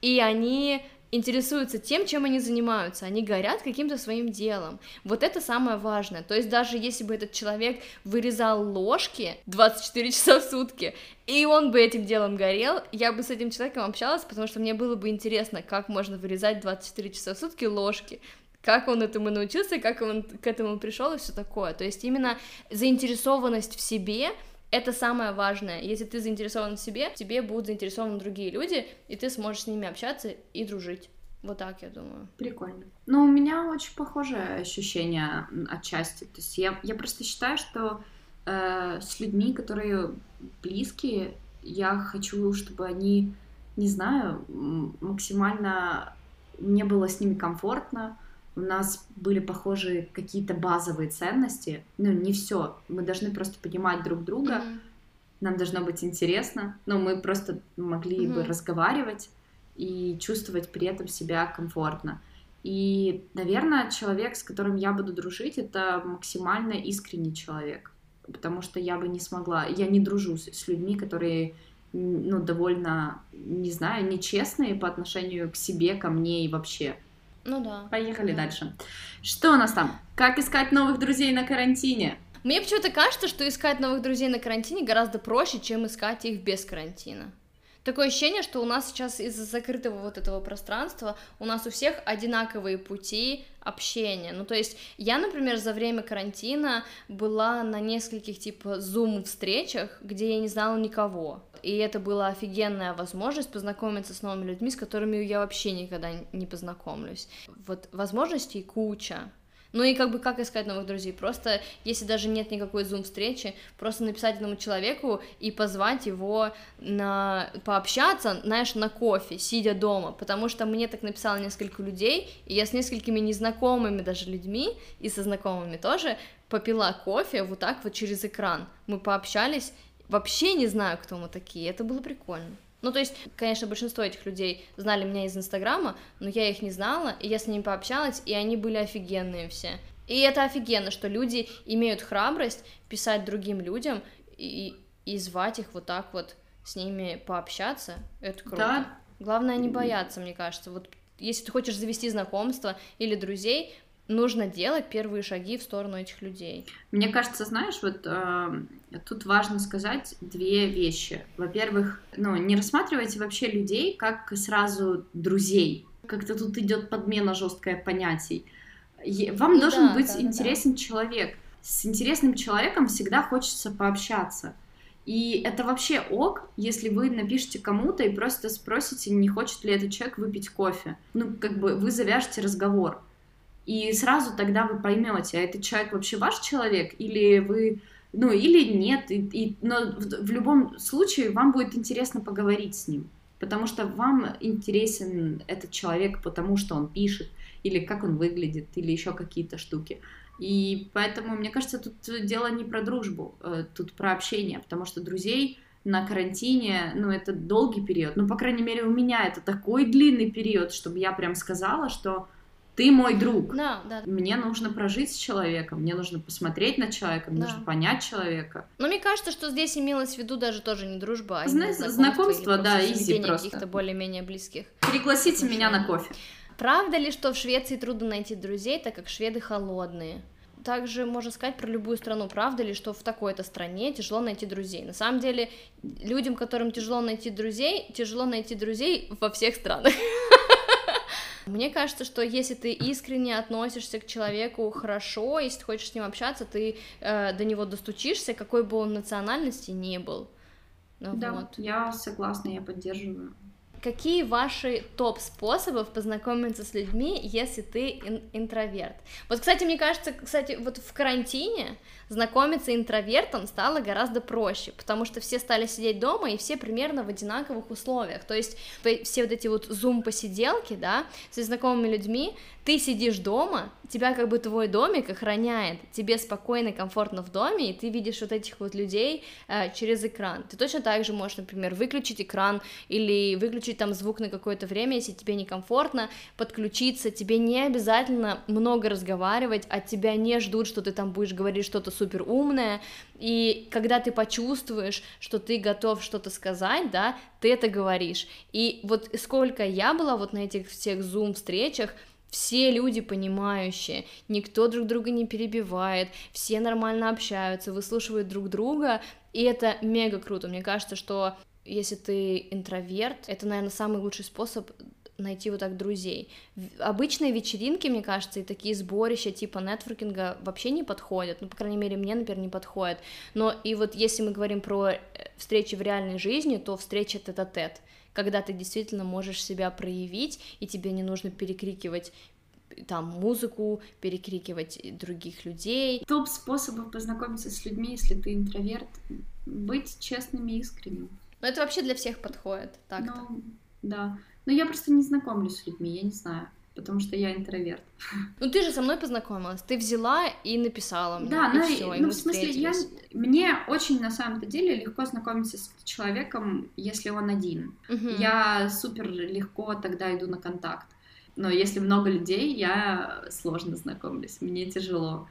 и они интересуются тем, чем они занимаются, они горят каким-то своим делом. Вот это самое важное. То есть даже если бы этот человек вырезал ложки 24 часа в сутки, и он бы этим делом горел, я бы с этим человеком общалась, потому что мне было бы интересно, как можно вырезать 24 часа в сутки ложки, как он этому научился, как он к этому пришел и все такое. То есть именно заинтересованность в себе это самое важное. Если ты заинтересован в себе, тебе будут заинтересованы другие люди, и ты сможешь с ними общаться и дружить. Вот так, я думаю. Прикольно. Но у меня очень похожее ощущение отчасти. То есть я, я просто считаю, что э, с людьми, которые близкие, я хочу, чтобы они, не знаю, максимально мне было с ними комфортно, у нас были похожие какие-то базовые ценности. Ну, не все. Мы должны просто понимать друг друга. Мгм. Нам должно быть интересно. Но мы просто могли бы Мгм. разговаривать и чувствовать при этом себя комфортно. И, наверное, человек, с которым я буду дружить, это максимально искренний человек. Потому что я бы не смогла... Я не дружу с, с людьми, которые, ну, довольно, не знаю, нечестные по отношению к себе, ко мне и вообще. Ну да. Поехали Да. дальше. Что у нас там? Как искать новых друзей на карантине? Мне почему-то кажется, что искать новых друзей на карантине гораздо проще, чем искать их без карантина. Такое ощущение, что у нас сейчас из-за закрытого вот этого пространства у нас у всех одинаковые пути общения. Ну, то есть я, например, за время карантина была на нескольких типа зум-встречах, где я не знала никого. И это была офигенная возможность познакомиться с новыми людьми, с которыми я вообще никогда не познакомлюсь. Вот возможностей куча. Ну и как бы как искать новых друзей? Просто, если даже нет никакой зум-встречи, просто написать этому человеку и позвать его на пообщаться, знаешь, на кофе, сидя дома, потому что мне так написало несколько людей, и я с несколькими незнакомыми даже людьми, и со знакомыми тоже, попила кофе вот так вот через экран. Мы пообщались, вообще не знаю, кто мы такие, это было прикольно. Ну, то есть, конечно, большинство этих людей знали меня из Инстаграма, но я их не знала, и я с ними пообщалась, и они были офигенные все. И это офигенно, что люди имеют храбрость писать другим людям и, и звать их вот так вот с ними пообщаться. Это круто. Да. Главное не бояться, мне кажется. Вот если ты хочешь завести знакомство или друзей, нужно делать первые шаги в сторону этих людей. Мне кажется, знаешь, вот э, тут важно сказать две вещи. Во-первых, ну, не рассматривайте вообще людей как сразу друзей. Как-то тут идет подмена жесткая понятий. Вам Ну должен да, быть да, да, интересен человек. С интересным человеком всегда хочется пообщаться. И это вообще ок, если вы напишите кому-то и просто спросите, не хочет ли этот человек выпить кофе. Ну, как бы вы завяжете разговор. И сразу тогда вы поймете, а этот человек вообще ваш человек, или вы, ну, или нет. И, и- но в, в любом случае вам будет интересно поговорить с ним. Потому что вам интересен этот человек, потому что он пишет, или как он выглядит, или еще какие-то штуки. И поэтому, мне кажется, тут дело не про дружбу, э, тут про общение, потому что друзей на карантине, ну, это долгий период. Ну, по крайней мере, у меня это такой длинный период, чтобы я прям сказала, что ты мой друг. Да, да. Мне нужно прожить с человеком, мне нужно посмотреть на человека, мне Да. нужно понять человека. Но мне кажется, что здесь имелось в виду даже тоже не дружба, а именно знакомство, или да, изи просто. каких-то более-менее близких. Пригласите меня на кофе. Правда ли, что в Швеции трудно найти друзей, так как шведы холодные? Также можно сказать про любую страну, правда ли, что в такой-то стране тяжело найти друзей. На самом деле, людям, которым тяжело найти друзей, тяжело найти друзей во всех странах. Мне кажется, что если ты искренне относишься к человеку хорошо, если ты хочешь с ним общаться, ты э, до него достучишься, какой бы он национальности ни был. Ну Да, вот. я согласна, я поддерживаю. Какие ваши топ способов познакомиться с людьми, если ты ин- интроверт? Вот, кстати, мне кажется, кстати, вот в карантине знакомиться интровертом стало гораздо проще, потому что все стали сидеть дома и все примерно в одинаковых условиях. То есть все вот эти вот зум-посиделки, да, с знакомыми людьми, ты сидишь дома, тебя как бы твой домик охраняет, тебе спокойно, комфортно в доме, и ты видишь вот этих вот людей э, через экран. Ты точно так же можешь, например, выключить экран или выключить там звук на какое-то время, если тебе некомфортно, подключиться, тебе не обязательно много разговаривать, от тебя не ждут, что ты там будешь говорить что-то супер умное, и когда ты почувствуешь, что ты готов что-то сказать, да, ты это говоришь. И вот сколько я была вот на этих всех зум-встречах, все люди понимающие, никто друг друга не перебивает, все нормально общаются, выслушивают друг друга, и это мега круто. Мне кажется, что если ты интроверт, это, наверное, самый лучший способ найти вот так друзей. Обычные вечеринки, мне кажется, и такие сборища типа нетворкинга вообще не подходят, ну, по крайней мере, мне, например, не подходят. Но и вот если мы говорим про э, встречи в реальной жизни, то встреча тет-а-тет, когда ты действительно можешь себя проявить, и тебе не нужно перекрикивать э, там музыку, перекрикивать других людей. Топ способов познакомиться с людьми, если ты интроверт, быть честным и искренним. Но это вообще для всех подходит, так Ну, да. Но я просто не знакомлюсь с людьми, я не знаю, потому что я интроверт. Ну ты же со мной познакомилась, ты взяла и написала мне, Да, и ну, все, и- и ну, мы в смысле, я, мне очень на самом-то деле легко знакомиться с человеком, если он один. Мгм. Я супер легко тогда иду на контакт. Но если много людей, я сложно знакомлюсь, мне тяжело.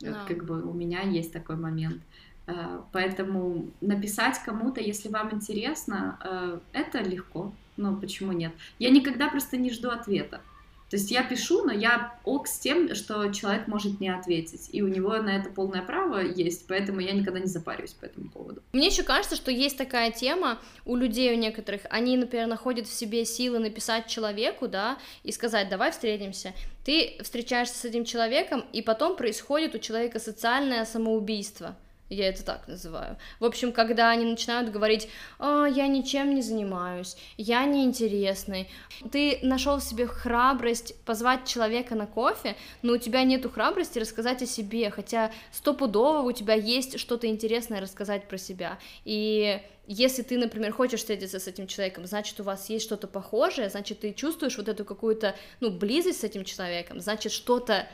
Вот Да. Как бы у меня есть такой момент. Э, Поэтому написать кому-то, если вам интересно, э, это легко. Ну, почему нет? Я никогда просто не жду ответа. То есть я пишу, но я ок с тем, что человек может не ответить. И у него на это полное право есть, поэтому я никогда не запариваюсь по этому поводу. Мне еще кажется, что есть такая тема у людей, у некоторых, они, например, находят в себе силы написать человеку, да, и сказать, давай встретимся. Ты встречаешься с этим человеком, и потом происходит у человека социальное самоубийство. Я это так называю. В общем, когда они начинают говорить, «А, я ничем не занимаюсь, я неинтересный. Ты нашел в себе храбрость позвать человека на кофе, но у тебя нету храбрости рассказать о себе, хотя стопудово у тебя есть что-то интересное рассказать про себя. И если ты, например, хочешь встретиться с этим человеком, значит, у вас есть что-то похожее, значит, ты чувствуешь вот эту какую-то, ну, близость с этим человеком, значит, что-то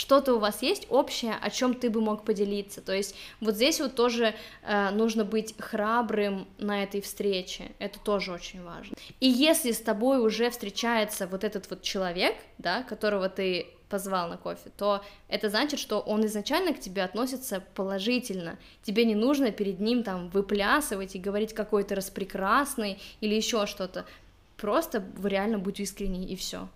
что-то у вас есть общее, о чем ты бы мог поделиться. То есть вот здесь вот тоже э, нужно быть храбрым на этой встрече. Это тоже очень важно. И если с тобой уже встречается вот этот вот человек, да, которого ты позвал на кофе, то это значит, что он изначально к тебе относится положительно. Тебе не нужно перед ним там выплясывать и говорить какой то распрекрасный или еще что-то. Просто реально будь искренней и все.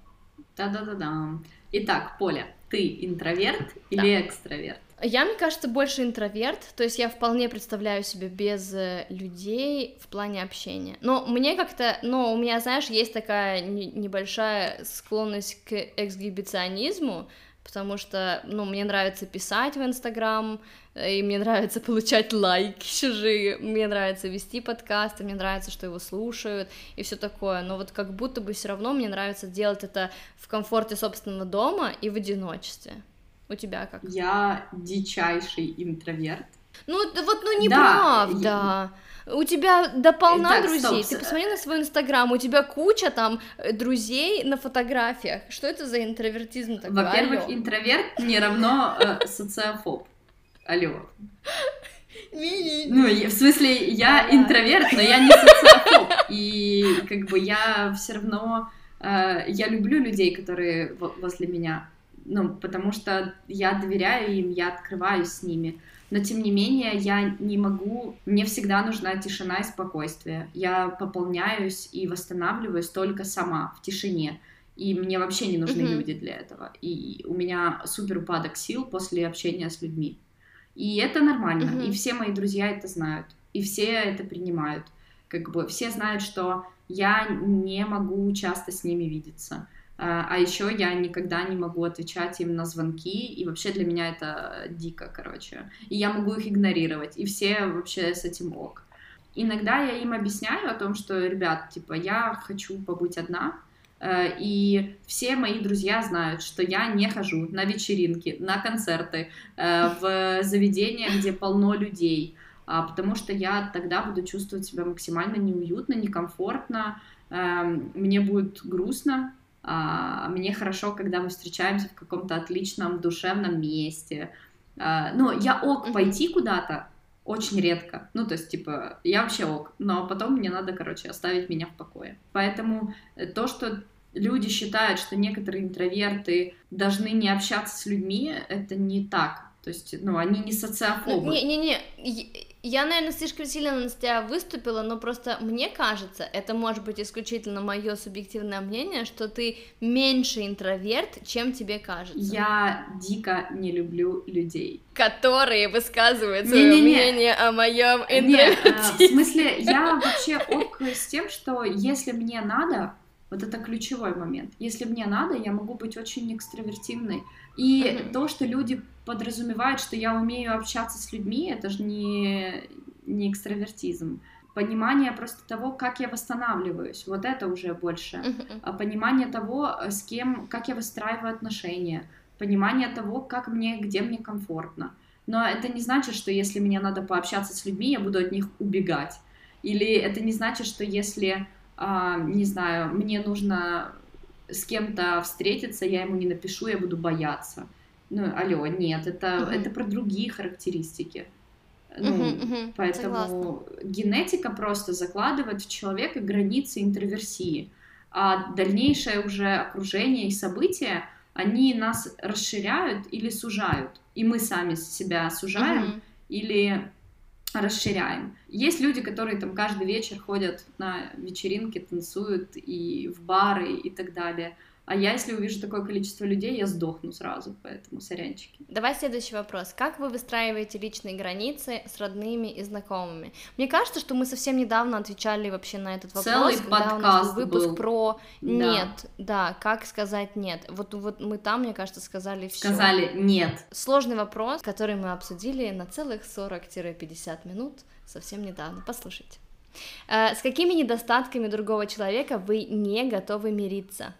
Да-да-да-да. Итак, Поля, ты интроверт или да. экстраверт? Я, мне кажется, больше интроверт, то есть я вполне представляю себя без э, людей в плане общения. Но мне как-то, ну, у меня, знаешь, есть такая небольшая склонность к эксгибиционизму, потому что, ну, мне нравится писать в Инстаграм, и мне нравится получать лайки чужие, мне нравится вести подкасты, мне нравится, что его слушают, и все такое, но вот как будто бы все равно мне нравится делать это в комфорте собственного дома и в одиночестве. У тебя как? Я дичайший интроверт. Ну вот, ну неправда. Да, я... У тебя дополна так, друзей. Стоп. Ты посмотри на свой инстаграм, у тебя куча там э, друзей на фотографиях. Что это за интровертизм такой? Во-первых, интроверт не равно э, социофоб. Алло. Ну, в смысле, я интроверт, но я не социофоб. И как бы я все равно... Э, я люблю людей, которые возле меня ну, потому что я доверяю им, я открываюсь с ними. Но тем не менее, я не могу, мне всегда нужна тишина и спокойствие. Я пополняюсь и восстанавливаюсь только сама, в тишине. И мне вообще не нужны mm-hmm. люди для этого. И у меня супер упадок сил после общения с людьми. И это нормально. Mm-hmm. И все мои друзья это знают. И все это принимают. Как бы все знают, что я не могу часто с ними видеться. А, а еще я никогда не могу отвечать им на звонки, и вообще для меня это дико, короче. И я могу их игнорировать, и все вообще с этим ок. Иногда я им объясняю о том, что, ребят, типа, я хочу побыть одна, э, и все мои друзья знают, что я не хожу на вечеринки, на концерты, э, в заведения, где полно людей, а, потому что я тогда буду чувствовать себя максимально неуютно, некомфортно, эм, мне будет грустно, мне хорошо, когда мы встречаемся в каком-то отличном душевном месте. А, ну, я ок пойти куда-то, очень редко. Ну, то есть, типа, я вообще ок, но потом мне надо, короче, оставить меня в покое. Поэтому э, то, что люди считают, что некоторые интроверты должны не общаться с людьми, это не так. То есть, ну, они не социофобы. Не-не-не, я, наверное, слишком сильно на тебя выступила, но просто мне кажется, это может быть исключительно мое субъективное мнение, что ты меньше интроверт, чем тебе кажется. Я дико не люблю людей. Которые высказывают свое не, не, не. мнение о моем интроверте. А, в смысле, я вообще ок с тем, что если мне надо, вот это ключевой момент. Если мне надо, я могу быть очень экстравертивной. И mm-hmm. то, что люди подразумевают, что я умею общаться с людьми, это же не, не экстравертизм. Понимание просто того, как я восстанавливаюсь, вот это уже больше. Mm-hmm. Понимание того, с кем, как я выстраиваю отношения. Понимание того, как мне, где мне комфортно. Но это не значит, что если мне надо пообщаться с людьми, я буду от них убегать. Или это не значит, что если, а, не знаю, мне нужно с кем-то встретиться, я ему не напишу, я буду бояться. Ну, алло, нет, это, uh-huh. это про другие характеристики. Ну, uh-huh, uh-huh. поэтому Согласна. генетика просто закладывает в человека границы интроверсии, а дальнейшее уже окружение и события, они нас расширяют или сужают, и мы сами себя сужаем uh-huh. или расширяем. Есть люди, которые там каждый вечер ходят на вечеринки, танцуют и в бары и так далее. А я, если увижу такое количество людей, я сдохну сразу, поэтому сорянчики. Давай следующий вопрос. Как вы выстраиваете личные границы с родными и знакомыми? Мне кажется, что мы совсем недавно отвечали вообще на этот вопрос, Целый когда подкаст у нас был выпуск был. про да. нет, да, как сказать нет. Вот, вот мы там, мне кажется, сказали все. Сказали нет. Сложный вопрос, который мы обсудили на целых 40-50 минут совсем недавно. Послушайте. Э, с какими недостатками другого человека вы не готовы мириться?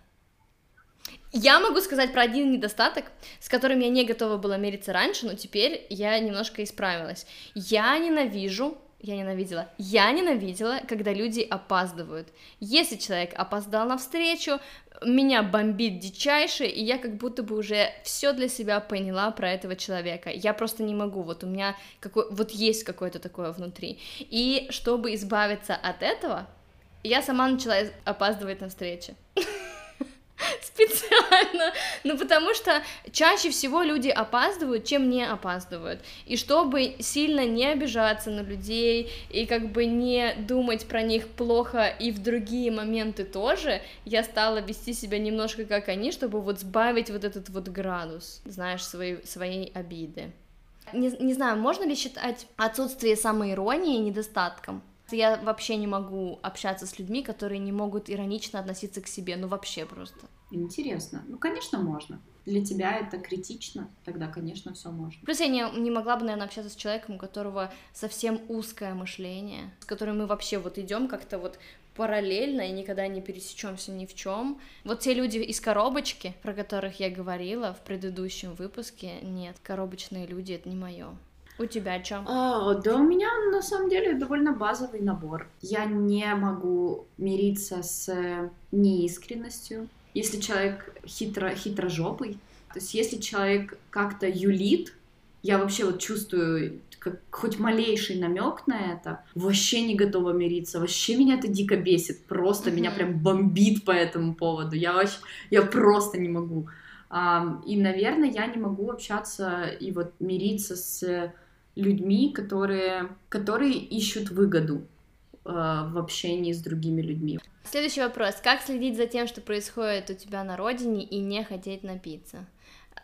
Я могу сказать про один недостаток, с которым я не готова была мириться раньше, но теперь я немножко исправилась. Я ненавижу я ненавидела. Я ненавидела, когда люди опаздывают. Если человек опоздал на встречу, меня бомбит дичайше, и я как будто бы уже все для себя поняла про этого человека. Я просто не могу, вот у меня какой, вот есть какое-то такое внутри. И чтобы избавиться от этого, я сама начала опаздывать на встречи. специально, ну потому что чаще всего люди опаздывают, чем не опаздывают, и чтобы сильно не обижаться на людей и как бы не думать про них плохо и в другие моменты тоже, я стала вести себя немножко как они, чтобы вот сбавить вот этот вот градус, знаешь, своей, своей обиды. Не, не знаю, можно ли считать отсутствие самоиронии недостатком? Я вообще не могу общаться с людьми, которые не могут иронично относиться к себе, ну вообще просто. Интересно. Ну, конечно, можно. Для тебя это критично, тогда, конечно, все можно. Плюс я не, не могла бы, наверное, общаться с человеком, у которого совсем узкое мышление, с которым мы вообще вот идем как-то вот параллельно и никогда не пересечемся ни в чем. Вот те люди из коробочки, про которых я говорила в предыдущем выпуске, нет, коробочные люди это не мое. У тебя что? А, да у меня на самом деле довольно базовый набор. Я не могу мириться с неискренностью. Если человек хитро, хитрожопый, то есть если человек как-то юлит, я вообще вот чувствую как хоть малейший намек на это, вообще не готова мириться, вообще меня это дико бесит, просто mm-hmm. меня прям бомбит по этому поводу, я вообще, я просто не могу. И, наверное, я не могу общаться и вот мириться с людьми, которые, которые ищут выгоду э, в общении с другими людьми. Следующий вопрос. Как следить за тем, что происходит у тебя на родине и не хотеть напиться?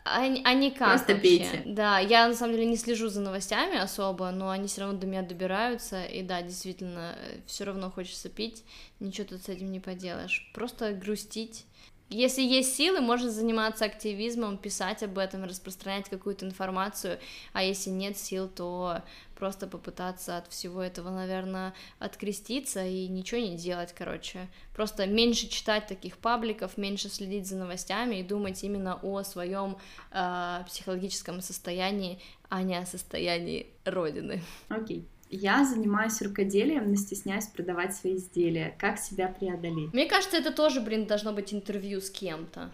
А, а не как Просто вообще? пейте. Да, я на самом деле не слежу за новостями особо, но они все равно до меня добираются, и да, действительно, э, все равно хочется пить, ничего тут с этим не поделаешь. Просто грустить если есть силы, можно заниматься активизмом, писать об этом, распространять какую-то информацию, а если нет сил, то просто попытаться от всего этого, наверное, откреститься и ничего не делать, короче. Просто меньше читать таких пабликов, меньше следить за новостями и думать именно о своем э, психологическом состоянии, а не о состоянии Родины. Окей. Okay. Я занимаюсь рукоделием, но стесняюсь продавать свои изделия. Как себя преодолеть? Мне кажется, это тоже, блин, должно быть интервью с кем-то.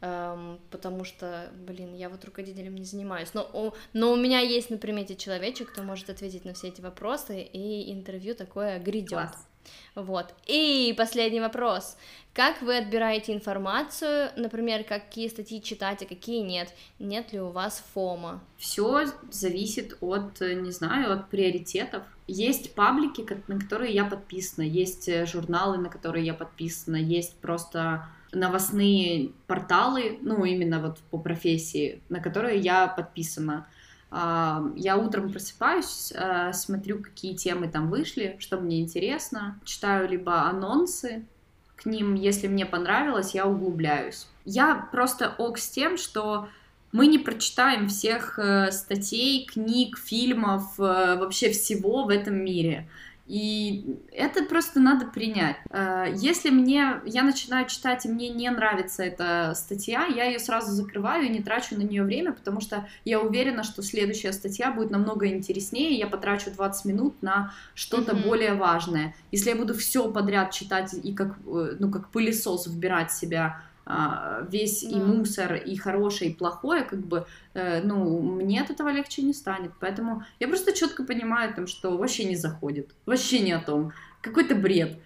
Эм, потому что, блин, я вот рукоделием не занимаюсь. Но у, но у меня есть на примете человечек, кто может ответить на все эти вопросы, и интервью такое грядет. Класс. Вот. И последний вопрос. Как вы отбираете информацию, например, какие статьи читать, а какие нет? Нет ли у вас фома? Все зависит от, не знаю, от приоритетов. Есть паблики, на которые я подписана, есть э, журналы, на которые я подписана, есть просто новостные порталы, ну, именно вот по профессии, на которые я подписана. Я утром просыпаюсь, э, смотрю, какие темы там вышли, что мне интересно, читаю либо анонсы к ним, если мне понравилось, я углубляюсь. Я просто ок с тем, что мы не прочитаем всех э, статей, книг, фильмов, э, вообще всего в этом мире. И это просто надо принять. Э, если мне, я начинаю читать, и мне не нравится эта статья, я ее сразу закрываю и не трачу на нее время, потому что я уверена, что следующая статья будет намного интереснее, я потрачу 20 минут на что-то mm-hmm. более важное. Если я буду все подряд читать и как, э, ну, как пылесос вбирать в себя весь да. и мусор, и хорошее, и плохое, как бы, э, ну, мне от этого легче не станет. Поэтому я просто четко понимаю, там, что вообще не заходит, вообще не о том, какой-то бред.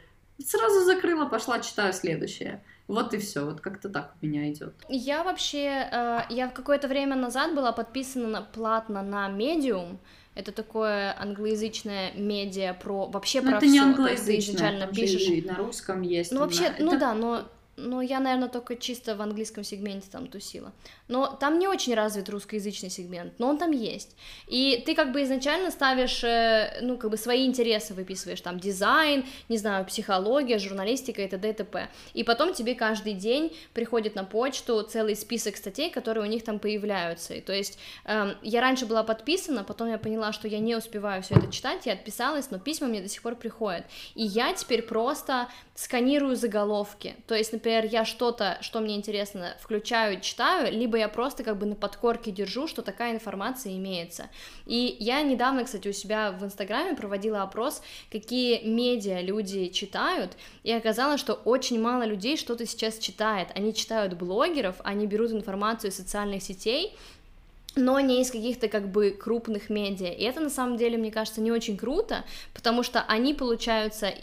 Сразу закрыла, пошла, читаю следующее. Вот и все, вот как-то так у меня идет. Я вообще, э, я какое-то время назад была подписана на, платно на Medium, это такое англоязычное медиа про вообще но ну, про это все. не англоязычное, изначально пишешь. на русском есть. Ну вообще, на... ну это... да, но ну, я, наверное, только чисто в английском сегменте там тусила. Но там не очень развит русскоязычный сегмент, но он там есть. И ты как бы изначально ставишь, э, ну, как бы свои интересы выписываешь, там, дизайн, не знаю, психология, журналистика и т.д. и т.п. И потом тебе каждый день приходит на почту целый список статей, которые у них там появляются. И то есть э, я раньше была подписана, потом я поняла, что я не успеваю все это читать, я отписалась, но письма мне до сих пор приходят. И я теперь просто сканирую заголовки. То есть, например, я что-то, что мне интересно, включаю, читаю, либо я просто как бы на подкорке держу, что такая информация имеется. И я недавно, кстати, у себя в Инстаграме проводила опрос, какие медиа люди читают, и оказалось, что очень мало людей что-то сейчас читает. Они читают блогеров, они берут информацию из социальных сетей, но не из каких-то как бы крупных медиа. И это на самом деле, мне кажется, не очень круто, потому что они получаются,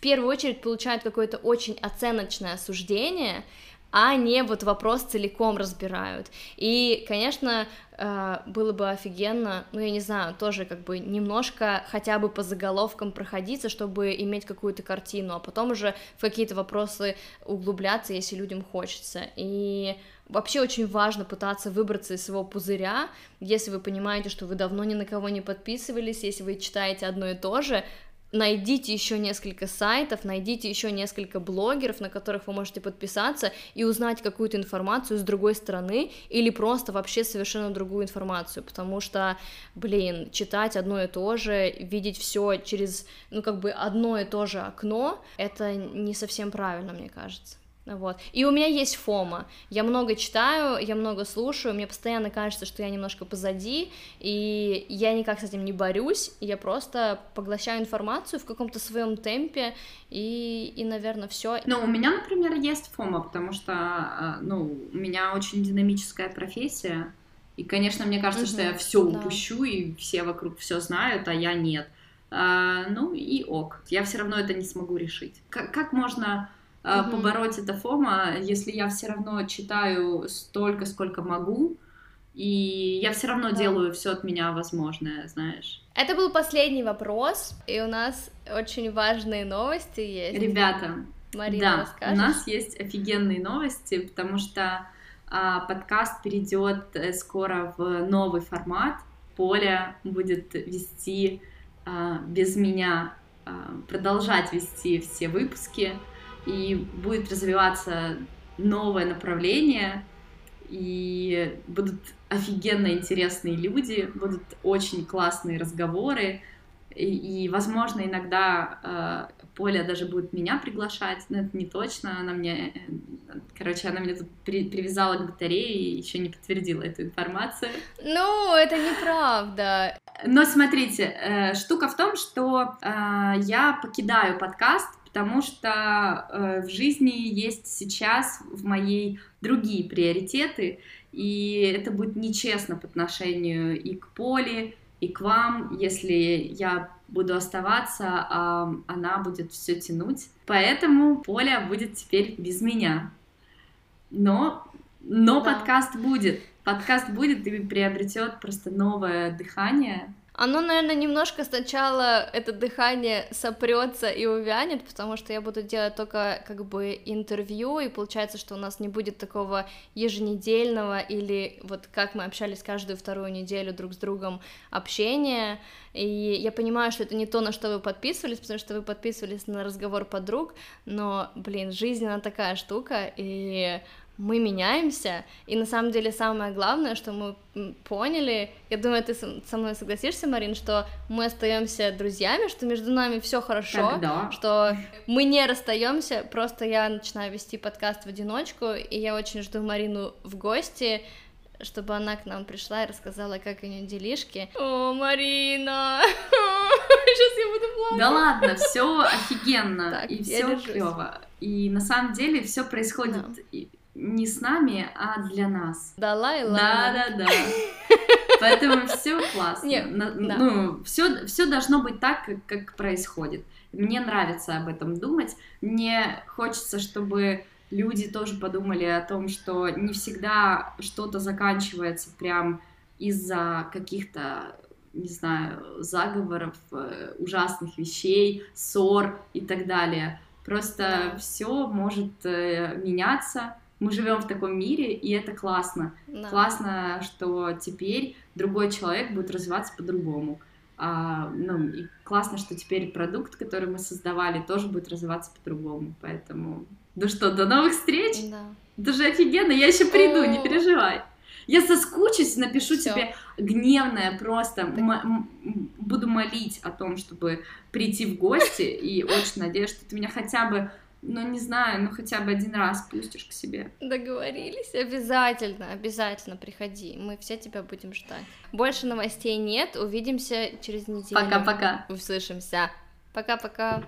первую очередь получают какое-то очень оценочное осуждение, а не вот вопрос целиком разбирают. И, конечно, э, было бы офигенно, ну, я не знаю, тоже как бы немножко хотя бы по заголовкам проходиться, чтобы иметь какую-то картину, а потом уже в какие-то вопросы углубляться, если людям хочется. И Вообще очень важно пытаться выбраться из своего пузыря, если вы понимаете, что вы давно ни на кого не подписывались, если вы читаете одно и то же, найдите еще несколько сайтов, найдите еще несколько блогеров, на которых вы можете подписаться и узнать какую-то информацию с другой стороны или просто вообще совершенно другую информацию, потому что, блин, читать одно и то же, видеть все через, ну, как бы одно и то же окно, это не совсем правильно, мне кажется. Вот. И у меня есть фома. Я много читаю, я много слушаю, мне постоянно кажется, что я немножко позади, и я никак с этим не борюсь, я просто поглощаю информацию в каком-то своем темпе, и, и наверное, все. Ну, у меня, например, есть фома, потому что, а, ну, у меня очень динамическая профессия, и, конечно, мне кажется, угу, что я все да. упущу, и все вокруг все знают, а я нет. А, ну и ок. Я все равно это не смогу решить. Как, как можно угу. побороть это фома, если я все равно читаю столько, сколько могу, и я все равно да. делаю все от меня возможное, знаешь. Это был последний вопрос, и у нас очень важные новости есть. Ребята, Марина, да, расскажешь? у нас есть офигенные новости, потому что а, подкаст перейдет э, скоро в новый формат. Поля будет вести а, без меня, а, продолжать вести все выпуски и будет развиваться новое направление, и будут офигенно интересные люди, будут очень классные разговоры, и, и возможно, иногда э, Поля даже будет меня приглашать, но это не точно, она мне, э, короче, она меня тут при, привязала к батарее и еще не подтвердила эту информацию. Ну, это неправда. Но смотрите, э, штука в том, что э, я покидаю подкаст, потому что э, в жизни есть сейчас в моей другие приоритеты, и это будет нечестно по отношению и к Поле, и к вам, если я буду оставаться, а она будет все тянуть. Поэтому Поля будет теперь без меня. Но, но да. подкаст будет. Подкаст будет и приобретет просто новое дыхание, оно, наверное, немножко сначала это дыхание сопрется и увянет, потому что я буду делать только как бы интервью, и получается, что у нас не будет такого еженедельного или вот как мы общались каждую вторую неделю друг с другом общения. И я понимаю, что это не то, на что вы подписывались, потому что вы подписывались на разговор подруг, но, блин, жизнь она такая штука, и мы меняемся, и на самом деле самое главное, что мы поняли, я думаю, ты со мной согласишься, Марин, что мы остаемся друзьями, что между нами все хорошо, Тогда. что мы не расстаемся, просто я начинаю вести подкаст в одиночку, и я очень жду Марину в гости, чтобы она к нам пришла и рассказала, как у нее делишки. О, Марина! Сейчас я буду плакать. Да ладно, все офигенно так, и все клево. И на самом деле все происходит да не с нами, а для нас. Далай Лама. Да, да, да. Поэтому все классно. Нет, На, да. Ну, все, все должно быть так, как, как происходит. Мне нравится об этом думать. Мне хочется, чтобы люди тоже подумали о том, что не всегда что-то заканчивается прям из-за каких-то не знаю, заговоров, э, ужасных вещей, ссор и так далее. Просто все может э, меняться, мы живем в таком мире, и это классно. Да. Классно, что теперь другой человек будет развиваться по-другому. А, ну, и классно, что теперь продукт, который мы создавали, тоже будет развиваться по-другому. Поэтому, ну что, до новых встреч! Да. Это же офигенно, я еще приду, О. не переживай. Я соскучусь, напишу Всё. тебе гневное просто, м- буду молить о том, чтобы прийти в гости, и очень надеюсь, что ты меня хотя бы, ну не знаю, ну хотя бы один раз пустишь к себе. Договорились? Обязательно, обязательно приходи. Мы все тебя будем ждать. Больше новостей нет. Увидимся через неделю. Пока-пока. Услышимся. Пока-пока.